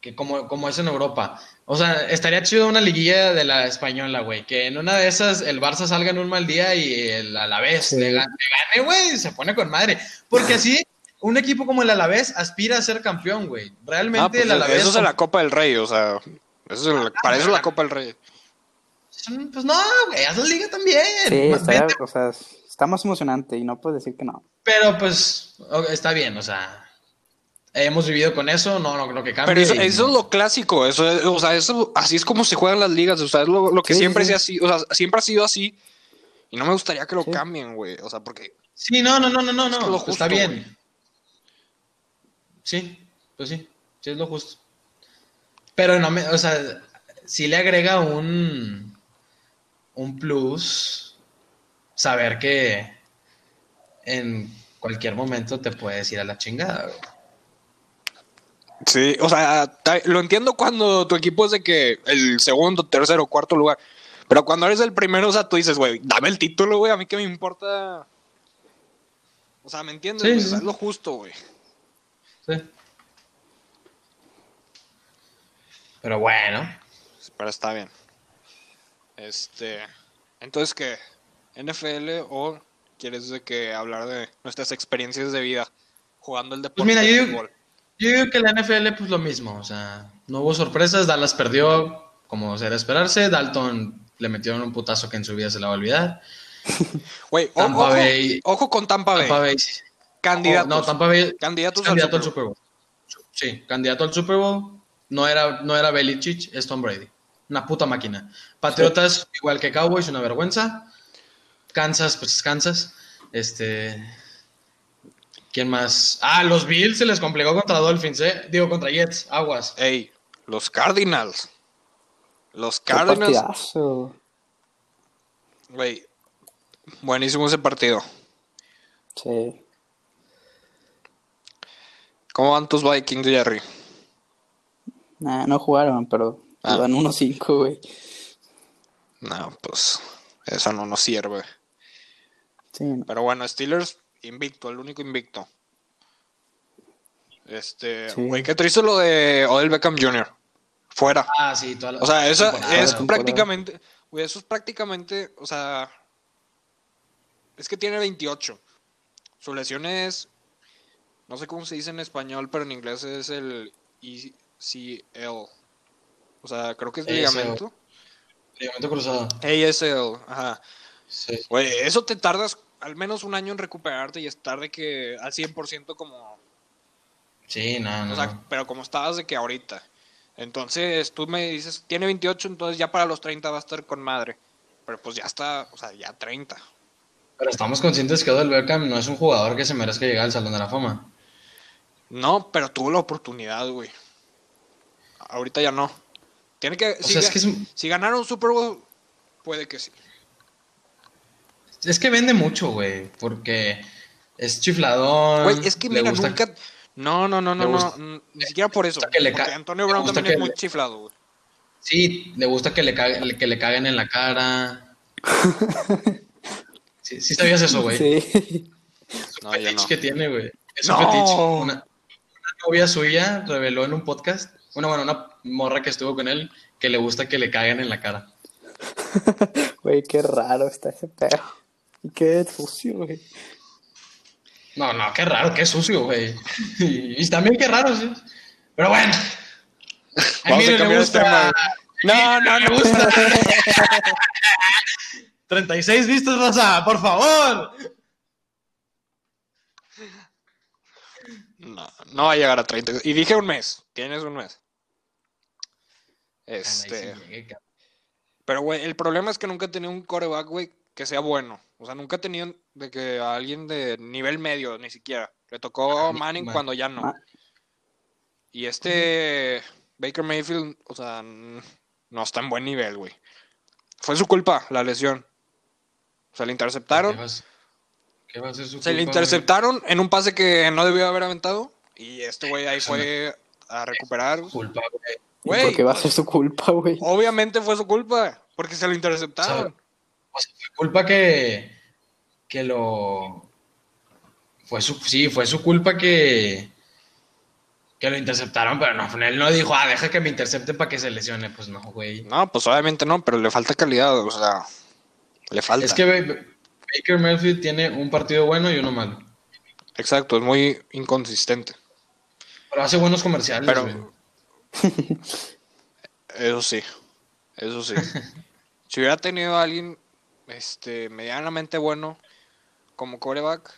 [SPEAKER 3] Que como, como es en Europa. O sea, estaría chido una liguilla de la española, güey. Que en una de esas el Barça salga en un mal día y el Alavés
[SPEAKER 2] Sí.
[SPEAKER 3] le gane, le gane, güey. Se pone con madre. Porque así, un equipo como el Alavés aspira a ser campeón, güey. Realmente
[SPEAKER 1] Ah, pues
[SPEAKER 3] el Alavés...
[SPEAKER 1] eso es la Copa del Rey, o sea. Eso es el- para eso es la Copa del Rey.
[SPEAKER 3] Pues no, güey, haz la liga también.
[SPEAKER 2] Sí, está, o sea, está más emocionante y no puedes decir que no.
[SPEAKER 3] Pero pues está bien, o sea, hemos vivido con eso, no, no creo que cambie.
[SPEAKER 1] Pero eso,
[SPEAKER 3] y
[SPEAKER 1] eso
[SPEAKER 3] no.
[SPEAKER 1] es lo clásico, eso es- o sea, eso, así es como se juegan las ligas, o sea, es lo, lo que
[SPEAKER 2] Sí,
[SPEAKER 1] siempre
[SPEAKER 2] sí.
[SPEAKER 1] se ha sido, o sea, siempre ha sido así. Y no me gustaría que lo
[SPEAKER 2] Sí.
[SPEAKER 1] cambien, güey. O sea, porque
[SPEAKER 3] Sí, no, no, no, no, no,
[SPEAKER 1] Es
[SPEAKER 3] no,
[SPEAKER 1] lo
[SPEAKER 3] está bien.
[SPEAKER 1] güey.
[SPEAKER 3] Sí, pues sí, sí es lo justo. Pero no me, o sea, sí le agrega un un plus saber que en cualquier momento te puedes ir a la chingada, güey.
[SPEAKER 1] Sí, o sea, lo entiendo cuando tu equipo es de que el segundo, tercero, cuarto lugar. Pero cuando eres el primero, o sea, tú dices, güey, dame el título, güey, a mí que me importa. O sea, ¿me entiendes?
[SPEAKER 3] Sí,
[SPEAKER 1] es lo justo, güey.
[SPEAKER 3] Sí. Pero bueno,
[SPEAKER 1] Pero está bien. Este. Entonces, ¿qué? ¿NFL o quieres de que hablar de nuestras experiencias de vida jugando el deporte
[SPEAKER 3] Pues mira,
[SPEAKER 1] de
[SPEAKER 3] yo- digo que la NFL, pues lo mismo, o sea, no hubo sorpresas, Dallas perdió como era esperarse, Dalton le metieron un putazo que en su vida se la va a olvidar. Tampa
[SPEAKER 1] ojo,
[SPEAKER 3] Bay-
[SPEAKER 1] ojo con Tampa Bay.
[SPEAKER 3] Tampa Bay.
[SPEAKER 1] Candidatos.
[SPEAKER 3] No, Tampa Bay es
[SPEAKER 1] Candidatos al
[SPEAKER 3] candidato al
[SPEAKER 1] Super
[SPEAKER 3] Super Bowl. Sí, candidato al Super Bowl. No era, no era Belichick, es Tom Brady. Una puta máquina. Patriotas, igual que Cowboys, una vergüenza. Kansas, pues es Kansas. Este. ¿Quién más? Ah, los Bills se les complicó contra Dolphins, ¿eh? Digo, contra Jets, aguas.
[SPEAKER 1] Ey, los Cardinals. Los
[SPEAKER 2] Qué
[SPEAKER 1] Cardinals. Güey, buenísimo ese partido.
[SPEAKER 2] Sí.
[SPEAKER 1] ¿Cómo van tus Vikings, Jerry?
[SPEAKER 2] Nah, no jugaron, pero
[SPEAKER 1] Ah.
[SPEAKER 2] iban 1-5, güey.
[SPEAKER 1] No, pues eso no nos sirve.
[SPEAKER 2] Sí, no.
[SPEAKER 1] Pero bueno, Steelers invicto, el único invicto. Este,
[SPEAKER 2] Sí.
[SPEAKER 1] güey, qué triste lo de Odell Beckham Jr. Fuera.
[SPEAKER 3] Ah, sí, toda la
[SPEAKER 1] O sea, eso es prácticamente, güey, eso es prácticamente, o sea, es que tiene 28. Su lesión es, no sé cómo se dice en español, pero en inglés es el ECL. O sea, creo que es
[SPEAKER 3] ACL.
[SPEAKER 1] ligamento.
[SPEAKER 3] Ligamento cruzado.
[SPEAKER 1] ASL, ajá.
[SPEAKER 3] Sí.
[SPEAKER 1] Güey, eso te tardas al menos un año en recuperarte y estar de que al 100% como,
[SPEAKER 3] Sí, no, no.
[SPEAKER 1] o sea, pero como estabas de que ahorita. Entonces, tú me dices, tiene 28, entonces ya para los 30 va a estar con madre. Pero pues ya está, o sea, ya 30.
[SPEAKER 3] Pero estamos conscientes que Odell Beckham no es un jugador que se merezca llegar al Salón de la Fama.
[SPEAKER 1] No, pero tuvo la oportunidad, güey. Ahorita ya no. Tiene que.
[SPEAKER 3] O
[SPEAKER 1] si,
[SPEAKER 3] sea, es
[SPEAKER 1] ga-
[SPEAKER 3] que es, un-
[SPEAKER 1] si ganaron un Super Bowl, puede que sí.
[SPEAKER 3] es que vende mucho, güey, porque es chifladón.
[SPEAKER 1] Güey, es que mira,
[SPEAKER 3] gusta-
[SPEAKER 1] nunca. No, no, no, no, no.
[SPEAKER 3] gusta-
[SPEAKER 1] Ni siquiera por eso.
[SPEAKER 3] gusta que le
[SPEAKER 1] porque
[SPEAKER 3] ca-
[SPEAKER 1] Antonio Brown también es muy chiflado, güey.
[SPEAKER 3] Sí, le gusta que le, caguen, que le caguen en la cara. Sí, sí sabías eso, güey.
[SPEAKER 2] Sí.
[SPEAKER 3] Es un
[SPEAKER 1] No,
[SPEAKER 3] fetiche
[SPEAKER 1] no.
[SPEAKER 3] que tiene, güey. Es un
[SPEAKER 1] No.
[SPEAKER 3] fetiche. Una, una novia suya reveló en un podcast, una, bueno, una morra que estuvo con él, que le gusta que le caguen en la cara.
[SPEAKER 2] Güey, qué raro está ese pedo. Y qué sucio, güey.
[SPEAKER 3] No, no, qué raro, qué sucio, güey. Y, y también qué raro, sí. Pero bueno. A
[SPEAKER 1] Vamos
[SPEAKER 3] mí
[SPEAKER 1] a
[SPEAKER 3] no
[SPEAKER 1] cambiar
[SPEAKER 3] gusta.
[SPEAKER 1] tema, No, no,
[SPEAKER 3] me gusta. 36 vistas, Rosa, por favor.
[SPEAKER 1] No, no va a llegar a 30. Y dije un mes. Tienes un mes. Este. Pero, güey, el problema es que nunca he tenido un coreback, güey, que sea bueno. O sea, nunca he tenido de que a alguien de nivel medio, ni siquiera. Le tocó
[SPEAKER 3] Ah,
[SPEAKER 1] Manning
[SPEAKER 3] man.
[SPEAKER 1] cuando ya no. Y este Baker Mayfield, o sea, no está en buen nivel, güey. Fue su culpa, la lesión. O sea, le
[SPEAKER 3] ¿Qué
[SPEAKER 1] interceptaron.
[SPEAKER 3] qué va a ser su
[SPEAKER 1] Se le interceptaron en un pase que no debió haber aventado. Y este güey ahí fue a recuperar.
[SPEAKER 3] Culpa, güey.
[SPEAKER 1] Güey,
[SPEAKER 2] Porque va a ser su culpa, güey.
[SPEAKER 1] obviamente fue su culpa. Porque se lo interceptaron.
[SPEAKER 3] O sea, fue culpa que, que lo... Fue su, sí, fue su culpa que, que lo interceptaron, pero no, él no dijo, ah, deja que me intercepte para que se lesione. Pues no, güey.
[SPEAKER 1] No, pues obviamente no, pero le falta calidad, o sea, le falta.
[SPEAKER 3] Es que Ba- Baker Mayfield tiene un partido bueno y uno malo.
[SPEAKER 1] Exacto, es muy inconsistente.
[SPEAKER 3] Pero hace buenos comerciales,
[SPEAKER 1] Pero-
[SPEAKER 3] güey.
[SPEAKER 1] Eso sí, eso sí. si hubiera tenido a alguien este, medianamente bueno como coreback,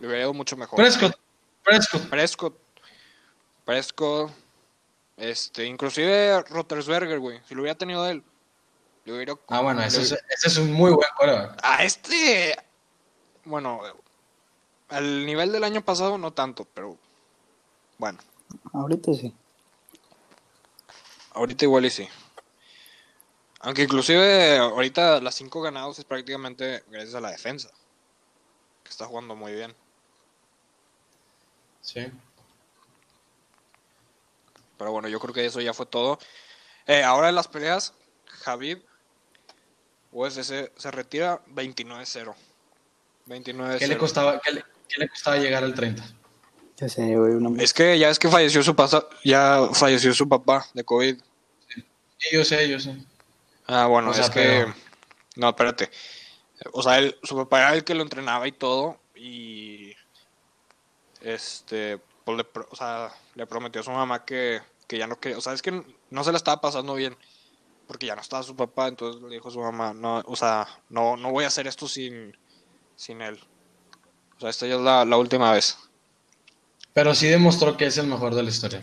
[SPEAKER 1] le hubiera ido mucho mejor.
[SPEAKER 3] Prescott, Prescott.
[SPEAKER 1] Prescott, Prescott, este, inclusive Rottersberger, güey, si lo hubiera tenido él, le hubiera...
[SPEAKER 3] Ah, bueno, ese
[SPEAKER 1] le-
[SPEAKER 3] es, ese es un muy buen quarterback.
[SPEAKER 1] A este, bueno, al nivel del año pasado no tanto, pero bueno,
[SPEAKER 2] Ahorita sí.
[SPEAKER 1] Ahorita igual y sí. Aunque inclusive ahorita las cinco ganados es prácticamente gracias a la defensa, que está jugando muy bien.
[SPEAKER 3] Sí.
[SPEAKER 1] Pero bueno, yo creo que eso ya fue todo. Eh, ahora en las peleas, Javib, UFC se retira 29-0. 29-0.
[SPEAKER 3] ¿Qué le costaba, qué le, qué le costaba llegar al 30?
[SPEAKER 2] Ya sé, güey. Una...
[SPEAKER 1] Es que ya es que falleció su pasa, ya falleció su papá de COVID.
[SPEAKER 3] Sí, yo sé, yo sé.
[SPEAKER 1] Ah, bueno,
[SPEAKER 3] O sea,
[SPEAKER 1] es que.
[SPEAKER 3] pero-
[SPEAKER 1] No, espérate. O sea, él, su papá era el que lo entrenaba y todo. Y. Este. Pues le, pro- o sea, le prometió a su mamá que, que ya no quería. O sea, es que no se la estaba pasando bien. Porque ya no estaba su papá. Entonces le dijo a su mamá: No, o sea, no, no voy a hacer esto sin, sin él. O sea, esta ya es la, la última vez.
[SPEAKER 3] Pero sí demostró que es el mejor de la historia.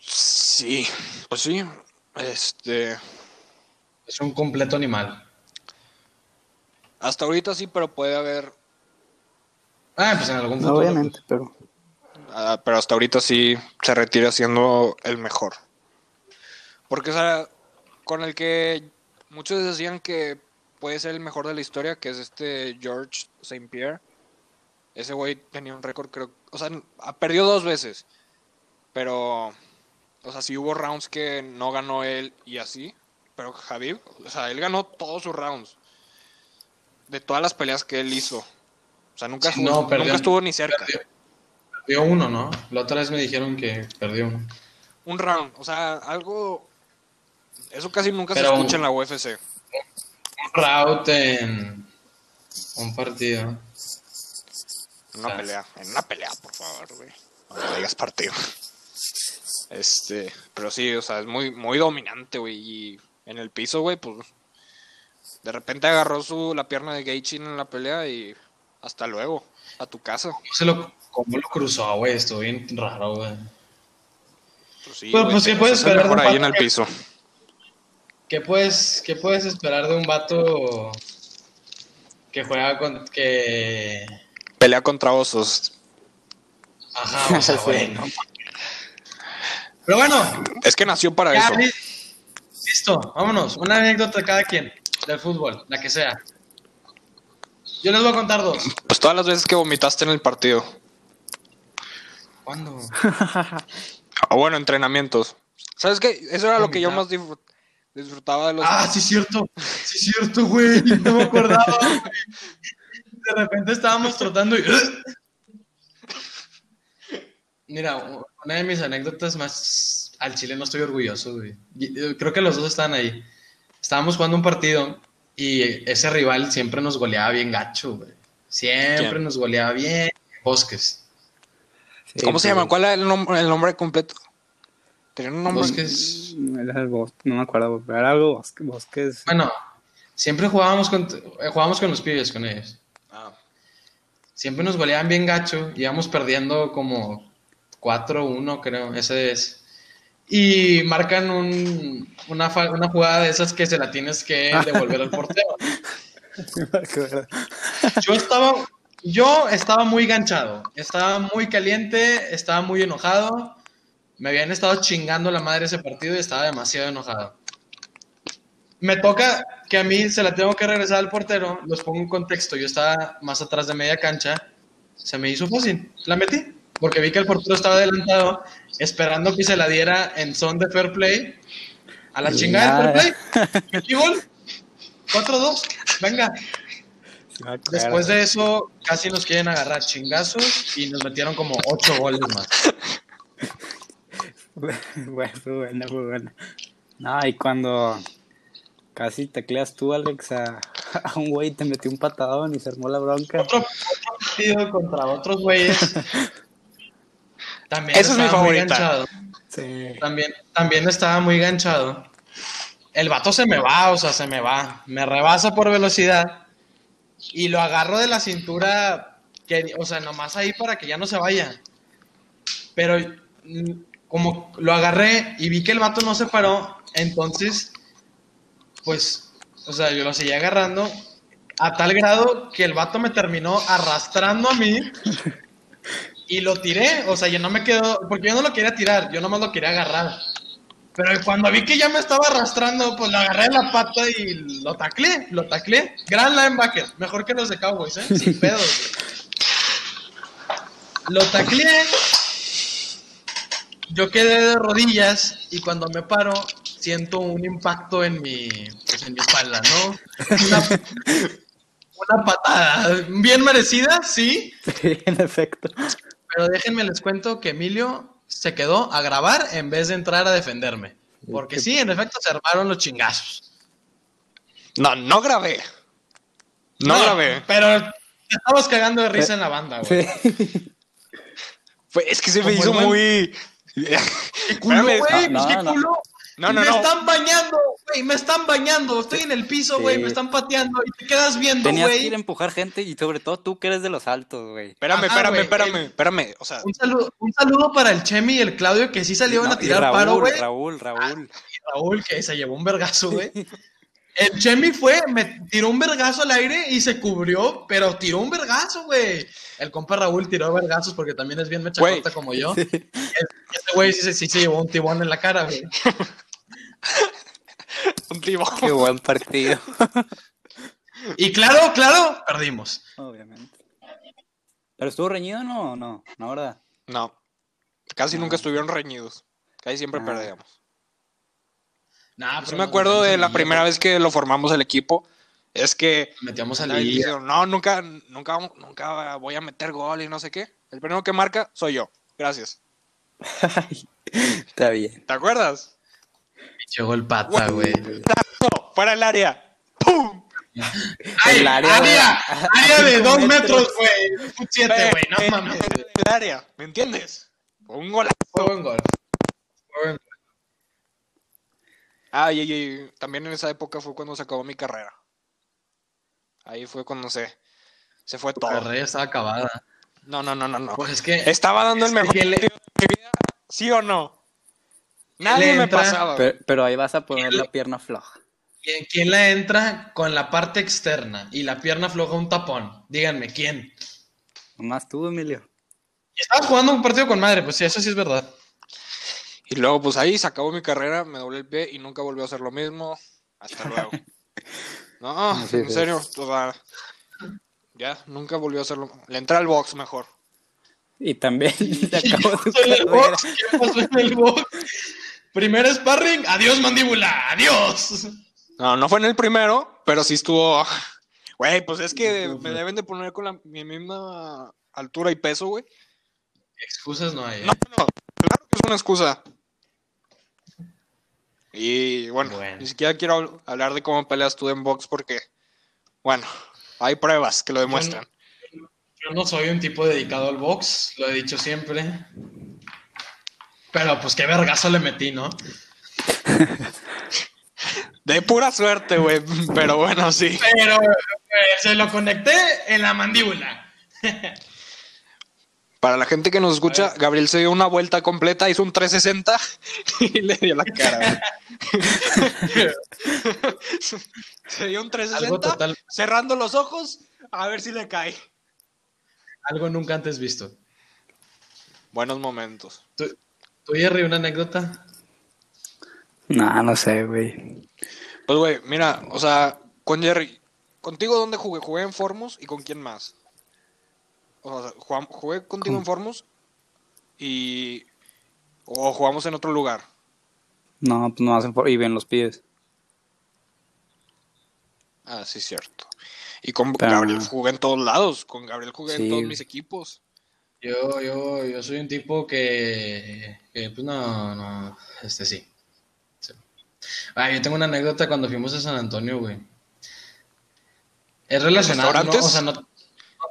[SPEAKER 1] Sí, pues sí. Este.
[SPEAKER 3] Es un completo animal.
[SPEAKER 1] Hasta ahorita sí, pero puede haber
[SPEAKER 3] Ah, pues en algún futuro.
[SPEAKER 2] obviamente, pero.
[SPEAKER 1] Ah, pero hasta ahorita sí se retira siendo el mejor. Porque, o sea, con el que muchos decían que puede ser el mejor de la historia, que es este George St. Pierre. Ese güey tenía un récord, creo. O sea, ha perdido dos veces. Pero, o sea, sí hubo rounds que no ganó él y así. Pero Javib, o sea, él ganó todos sus rounds. De todas las peleas que él hizo. O sea, nunca,
[SPEAKER 3] Sí,
[SPEAKER 1] nunca
[SPEAKER 3] perdió-
[SPEAKER 1] estuvo ni cerca.
[SPEAKER 3] Perdió, perdió uno, ¿no? La otra vez me dijeron que perdió uno.
[SPEAKER 1] Un round, o sea, algo. Eso casi nunca
[SPEAKER 3] Pero-
[SPEAKER 1] se escucha en la UFC.
[SPEAKER 3] Un route en un partido.
[SPEAKER 1] En una pelea. En una pelea, por favor, güey. No digas partido. Este. Pero sí, o sea, es muy, muy dominante, güey. Y en el piso, güey, pues. De repente agarró su, la pierna de Gaethje en la pelea y. Hasta luego. A tu casa.
[SPEAKER 3] ¿Cómo, se lo, cómo lo cruzó, güey? Estuvo bien raro, güey.
[SPEAKER 1] Pues sí,
[SPEAKER 3] pues, ¿qué puedes esperar de
[SPEAKER 1] mejor
[SPEAKER 3] un
[SPEAKER 1] ahí en el
[SPEAKER 3] vato que-
[SPEAKER 1] piso.
[SPEAKER 3] ¿Qué puedes, ¿Qué puedes esperar de un vato que juega con. que.
[SPEAKER 1] Pelea contra osos.
[SPEAKER 3] Ajá, o sea, güey. no. Pero bueno,
[SPEAKER 1] Es que nació para eso.
[SPEAKER 3] li- listo, vámonos. Una anécdota de cada quien, del fútbol, la que sea. Yo les voy a contar dos.
[SPEAKER 1] Pues todas las veces que vomitaste en el partido.
[SPEAKER 3] ¿Cuándo?
[SPEAKER 1] O bueno, entrenamientos. ¿Sabes qué? Eso era lo que yo más disfrut- disfrutaba de los...
[SPEAKER 3] Ah, sí, cierto. Sí, cierto, güey. No me acordaba. güey. De repente estábamos trotando y. Mira, una de mis anécdotas más al chile no estoy orgulloso, güey. Eh, Creo que los dos están ahí. Estábamos jugando un partido y ese rival siempre nos goleaba bien gacho, güey. Siempre
[SPEAKER 1] ¿Quién?
[SPEAKER 3] nos goleaba bien. Bosques.
[SPEAKER 2] Sí,
[SPEAKER 1] ¿Cómo se llama? ¿Cuál era el, nom- el nombre completo? Tenía un nombre...
[SPEAKER 3] Bosques.
[SPEAKER 2] Bosque, no me acuerdo, pero era algo bosque, bosques.
[SPEAKER 3] Bueno, siempre jugábamos con, eh, jugábamos con los pibes, con ellos. Siempre nos goleaban bien gacho. Íbamos perdiendo como 4-1, creo. Ese es. Y marcan un- una, una jugada de esas que se la tienes que devolver al portero. Yo estaba, yo estaba muy ganchado. Estaba muy caliente, estaba muy enojado. Me habían estado chingando la madre ese partido y estaba demasiado enojado. Me toca que a mí se la tengo que regresar al portero. Los pongo en contexto. Yo estaba más atrás de media cancha. Se me hizo fácil. La metí. Porque vi que el portero estaba adelantado, esperando que se la diera en son de fair play. A la chingada del fair play. Metí gol. 4-2. Venga.
[SPEAKER 2] Acuerdo.
[SPEAKER 3] Después de eso, casi nos quieren agarrar chingazos y nos metieron como ocho goles más.
[SPEAKER 2] Bueno, fue buena, fue buena. No, y cuando casi tecleas tú, Alex, a, a un güey y te metió un patadón y se armó la bronca.
[SPEAKER 3] Otro, otro partido contra otros güeyes. También
[SPEAKER 1] Esa es mi
[SPEAKER 3] estaba muy
[SPEAKER 1] favorita.
[SPEAKER 3] ganchado.
[SPEAKER 2] Sí.
[SPEAKER 3] También, también estaba muy ganchado. El vato se me va, o sea, se me va. Me rebasa por velocidad y lo agarro de la cintura, que, o sea, nomás ahí para que ya no se vaya. Pero mm, como lo agarré y vi que el vato no se paró, entonces, pues, o sea, yo lo seguí agarrando a tal grado que el vato me terminó arrastrando a mí y lo tiré. O sea, yo no me quedo, porque yo no lo quería tirar, yo nomás lo quería agarrar. Pero cuando vi que ya me estaba arrastrando, pues lo agarré de la pata y lo taclé, lo taclé. Gran linebacker, mejor que los de Cowboys, ¿eh? Sin pedos. Lo taclé. Yo quedé de rodillas y cuando me paro siento un impacto en mi, pues, en mi espalda, ¿no? Una, una patada. Bien merecida, sí.
[SPEAKER 2] Sí, en efecto.
[SPEAKER 3] Pero déjenme les cuento que Emilio se quedó a grabar en vez de entrar a defenderme. Porque sí, en efecto se armaron los chingazos.
[SPEAKER 1] No, no grabé. No, grabé.
[SPEAKER 3] Pero te estabas cagando de risa en la banda, güey.
[SPEAKER 2] Sí.
[SPEAKER 1] Fue- es que se me hizo
[SPEAKER 3] buen-
[SPEAKER 1] muy...
[SPEAKER 3] ¿Qué culo, güey?
[SPEAKER 2] no,
[SPEAKER 3] Pues
[SPEAKER 2] no,
[SPEAKER 3] qué
[SPEAKER 2] no.
[SPEAKER 3] culo.
[SPEAKER 1] No, no,
[SPEAKER 3] me
[SPEAKER 1] no.
[SPEAKER 3] están bañando, güey, me están bañando. Estoy en el piso, güey,
[SPEAKER 2] Sí.
[SPEAKER 3] me están pateando y te quedas viendo,
[SPEAKER 2] Tenías que ir a
[SPEAKER 3] güey.
[SPEAKER 2] empujar gente y sobre todo tú que eres de los altos, güey.
[SPEAKER 1] Espérame,
[SPEAKER 3] Ajá,
[SPEAKER 1] espérame,
[SPEAKER 3] güey,
[SPEAKER 1] espérame,
[SPEAKER 3] el-
[SPEAKER 1] espérame. O sea,
[SPEAKER 3] Un saludo, un saludo para el Chemi y el Claudio que sí salieron
[SPEAKER 2] No,
[SPEAKER 3] a tirar
[SPEAKER 2] Raúl,
[SPEAKER 3] paro, güey.
[SPEAKER 2] Raúl, Raúl.
[SPEAKER 3] Raúl que se llevó un vergazo, güey. El Chemi fue, me tiró un vergazo al aire y se cubrió, pero tiró un vergazo, güey. El compa Raúl tiró vergazos porque también es bien mechacota como yo. Este güey sí, se- sí se llevó un tibón en la cara, güey.
[SPEAKER 1] un tipo.
[SPEAKER 2] Qué buen partido.
[SPEAKER 3] Y claro, claro, perdimos.
[SPEAKER 2] Obviamente. ¿Pero estuvo reñido no? No, no, ¿verdad?
[SPEAKER 1] No. Casi nunca estuvieron reñidos. Casi siempre
[SPEAKER 2] Ah.
[SPEAKER 1] perdíamos.
[SPEAKER 3] Nah,
[SPEAKER 1] Sí me acuerdo de la primera vez que lo formamos el equipo. Es que
[SPEAKER 3] Metíamos a liga.
[SPEAKER 1] dice, no, nunca, nunca, nunca voy a meter gol y no sé qué. El primero que marca soy yo. Gracias.
[SPEAKER 2] Está bien.
[SPEAKER 1] ¿Te acuerdas?
[SPEAKER 3] Llegó el pata, güey.
[SPEAKER 1] Para el área. ¡Pum!
[SPEAKER 3] ¡Ay,
[SPEAKER 2] El área
[SPEAKER 3] área!
[SPEAKER 2] de-
[SPEAKER 3] ¡Área de dos
[SPEAKER 2] metros.
[SPEAKER 3] güey! Un siete, güey, no mames.
[SPEAKER 1] El área, ¿me entiendes? Un golazo.
[SPEAKER 3] Fue buen gol. Fue buen gol.
[SPEAKER 1] Ah, y, y- y también en esa época fue cuando se acabó mi carrera. Ahahí fue cuando se, se fue
[SPEAKER 3] La
[SPEAKER 1] todo.
[SPEAKER 3] carrera estaba acabada.
[SPEAKER 1] No, no, no, no, no.
[SPEAKER 3] Pues es que
[SPEAKER 1] Estaba dando el
[SPEAKER 3] es
[SPEAKER 1] mejor
[SPEAKER 3] le-
[SPEAKER 1] partido de mi vida, ¿sí o no? Nadie
[SPEAKER 3] Le
[SPEAKER 1] me
[SPEAKER 3] entra-
[SPEAKER 1] pasaba.
[SPEAKER 2] Pero, pero ahí vas a poner la pierna floja.
[SPEAKER 3] ¿Quién, quién la entra con la parte externa y la pierna floja un tapón? Díganme, ¿quién?
[SPEAKER 2] Nomás tú, Emilio.
[SPEAKER 3] Estaba jugando un partido con madre, pues sí, eso sí es verdad.
[SPEAKER 1] Y luego, pues ahí se acabó mi carrera, me doblé el pie y nunca volvió a hacer lo mismo. Hasta luego. No,
[SPEAKER 2] Así
[SPEAKER 1] en
[SPEAKER 2] es.
[SPEAKER 1] serio, o sea, ya, nunca volvió a hacerlo. Le entré al box mejor.
[SPEAKER 2] Y también se acabó tu
[SPEAKER 3] En el
[SPEAKER 2] carrera.
[SPEAKER 3] box, ¿Qué pasó en el box? Primer sparring, adiós mandíbula, adiós.
[SPEAKER 1] No, no fue en el primero, pero sí estuvo. Güey, pues es que me deben de poner con la, mi misma altura y peso, güey.
[SPEAKER 3] Excusas no hay. ¿eh?
[SPEAKER 1] No, no, claro que es una excusa. Y bueno,
[SPEAKER 3] Bueno.
[SPEAKER 1] ni siquiera quiero hablar de cómo peleas tú en box porque, bueno, hay pruebas que lo demuestran.
[SPEAKER 3] Yo no soy un tipo dedicado al box, lo he dicho siempre. Pero pues qué vergazo le metí, ¿no?
[SPEAKER 1] De pura suerte, güey, pero bueno, sí.
[SPEAKER 3] Pero eh, se lo conecté en la mandíbula.
[SPEAKER 1] Para la gente que nos escucha, Gabriel se dio una vuelta completa, hizo un 360 y le dio la cara. se dio un
[SPEAKER 3] Algo
[SPEAKER 1] 360,
[SPEAKER 3] total,
[SPEAKER 1] cerrando los ojos, a ver si le cae.
[SPEAKER 3] algo nunca antes visto.
[SPEAKER 1] Buenos momentos.
[SPEAKER 3] ¿Tú, tú, Jerry, una anécdota?
[SPEAKER 2] Nah, no sé, güey.
[SPEAKER 1] Pues, güey, mira, o sea, con Jerry, ¿contigo dónde jugué? Jugué en Formus y con quién más. O sea, jugué contigo
[SPEAKER 2] Con-
[SPEAKER 1] en Formus y. O jugamos en otro lugar.
[SPEAKER 2] No, pues no hacen. Y ven los pies.
[SPEAKER 1] Ah, sí, cierto. Y con
[SPEAKER 2] Pero-
[SPEAKER 1] Gabriel jugué en todos lados. Con Gabriel jugué
[SPEAKER 2] Sí.
[SPEAKER 1] en todos mis equipos.
[SPEAKER 3] Yo, yo, yo soy un tipo que, que, pues no, no, este sí. Sí. Ah, yo tengo una anécdota cuando fuimos a San Antonio, güey. Es relacionada, no, o sea, no,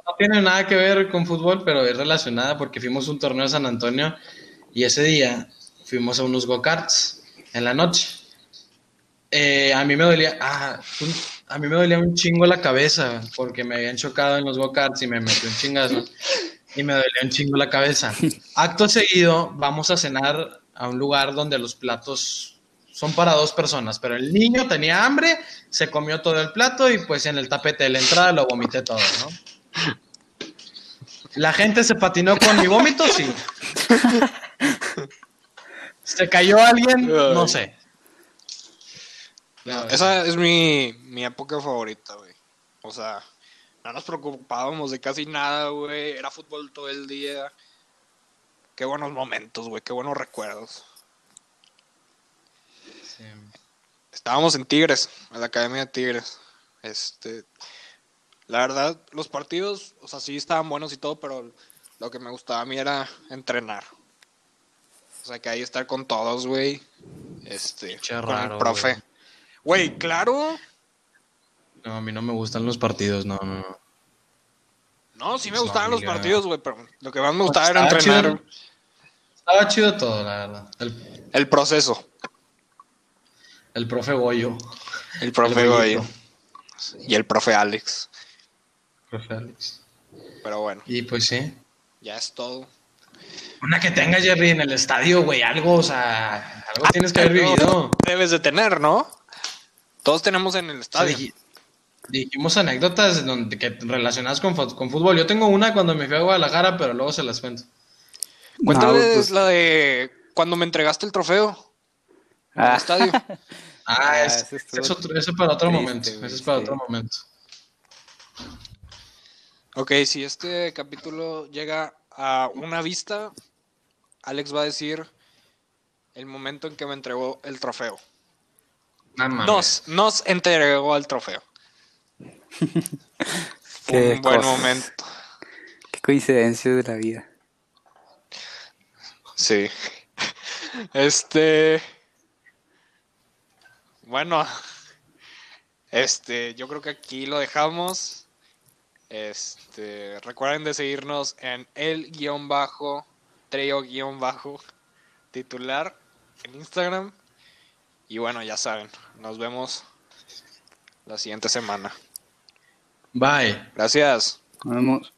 [SPEAKER 3] no- tiene nada que ver con fútbol, pero es relacionada porque fuimos a un torneo a San Antonio y ese día fuimos a unos go-karts en la noche. Eh, a mí me dolía, ah, un- a mí me dolía un chingo la cabeza porque me habían chocado en los go-karts y me metió un chingazo y me dolía un chingo la cabeza. Acto seguido, vamos a cenar a un lugar donde los platos son para dos personas, pero el niño tenía hambre, se comió todo el plato y pues en el tapete de la entrada lo vomité todo, ¿no? La gente se patinó con mi vómito, sí. ¿Se cayó alguien? No sé. No,
[SPEAKER 1] Esa es mi, mi época favorita, güey. O sea, no nos preocupábamos de casi nada, güey. Era fútbol todo el día. Qué buenos momentos, güey. Qué buenos recuerdos.
[SPEAKER 3] sí.
[SPEAKER 1] Estábamos en Tigres, en la Academia de Tigres. Este, la verdad, los partidos, o sea, sí estaban buenos y todo, pero lo que me gustaba a mí era entrenar. O sea, que ahí estar con todos, güey. Este, con
[SPEAKER 3] raro,
[SPEAKER 1] el profe. Güey, claro.
[SPEAKER 3] No, a mí no me gustan los partidos, no, no. no.
[SPEAKER 1] No, sí me
[SPEAKER 3] No,
[SPEAKER 1] gustaban los partidos, güey, pero lo que más me gustaba era entrenar
[SPEAKER 3] chido. Estaba chido todo, la verdad. El,
[SPEAKER 1] el proceso.
[SPEAKER 3] el profe Goyo.
[SPEAKER 1] El profe
[SPEAKER 3] El
[SPEAKER 1] Goyo. Y el profe Alex.
[SPEAKER 3] Profe Alex.
[SPEAKER 1] Pero bueno,
[SPEAKER 3] Y pues sí.
[SPEAKER 1] ya es todo.
[SPEAKER 3] Una que tenga Jerry en el estadio, güey, algo, o sea, algo tienes que haber
[SPEAKER 1] No,
[SPEAKER 3] vivido.
[SPEAKER 1] Debes de tener, ¿no? Todos tenemos en el
[SPEAKER 3] O sea,
[SPEAKER 1] estadio.
[SPEAKER 3] dij- dijimos anécdotas donde, que relacionadas con, con fútbol. Yo tengo una cuando me fui a Guadalajara, pero luego se las cuento.
[SPEAKER 1] Cuéntales
[SPEAKER 2] pues-
[SPEAKER 1] la de cuando me entregaste el trofeo al
[SPEAKER 2] Ah,
[SPEAKER 1] estadio.
[SPEAKER 3] Ah,
[SPEAKER 2] Ah,
[SPEAKER 3] es,
[SPEAKER 2] ese
[SPEAKER 3] es otro- para otro
[SPEAKER 2] triste,
[SPEAKER 3] momento. Eso es para
[SPEAKER 2] sí.
[SPEAKER 3] otro momento.
[SPEAKER 1] Ok, si este capítulo llega a una vista, Alex va a decir el momento en que me entregó el trofeo.
[SPEAKER 3] No.
[SPEAKER 1] Nos, nos entregó el trofeo.
[SPEAKER 2] Qué
[SPEAKER 1] un buen
[SPEAKER 2] cosas.
[SPEAKER 1] momento.
[SPEAKER 2] Qué coincidencia de la vida.
[SPEAKER 1] Sí. Este. Bueno. Este, yo creo que aquí lo dejamos. Este, recuerden de seguirnos en el guion bajo, trio guion bajo, titular en Instagram. Y bueno, ya saben, nos vemos la siguiente semana.
[SPEAKER 3] Bye.
[SPEAKER 1] Gracias.
[SPEAKER 2] Nos vemos.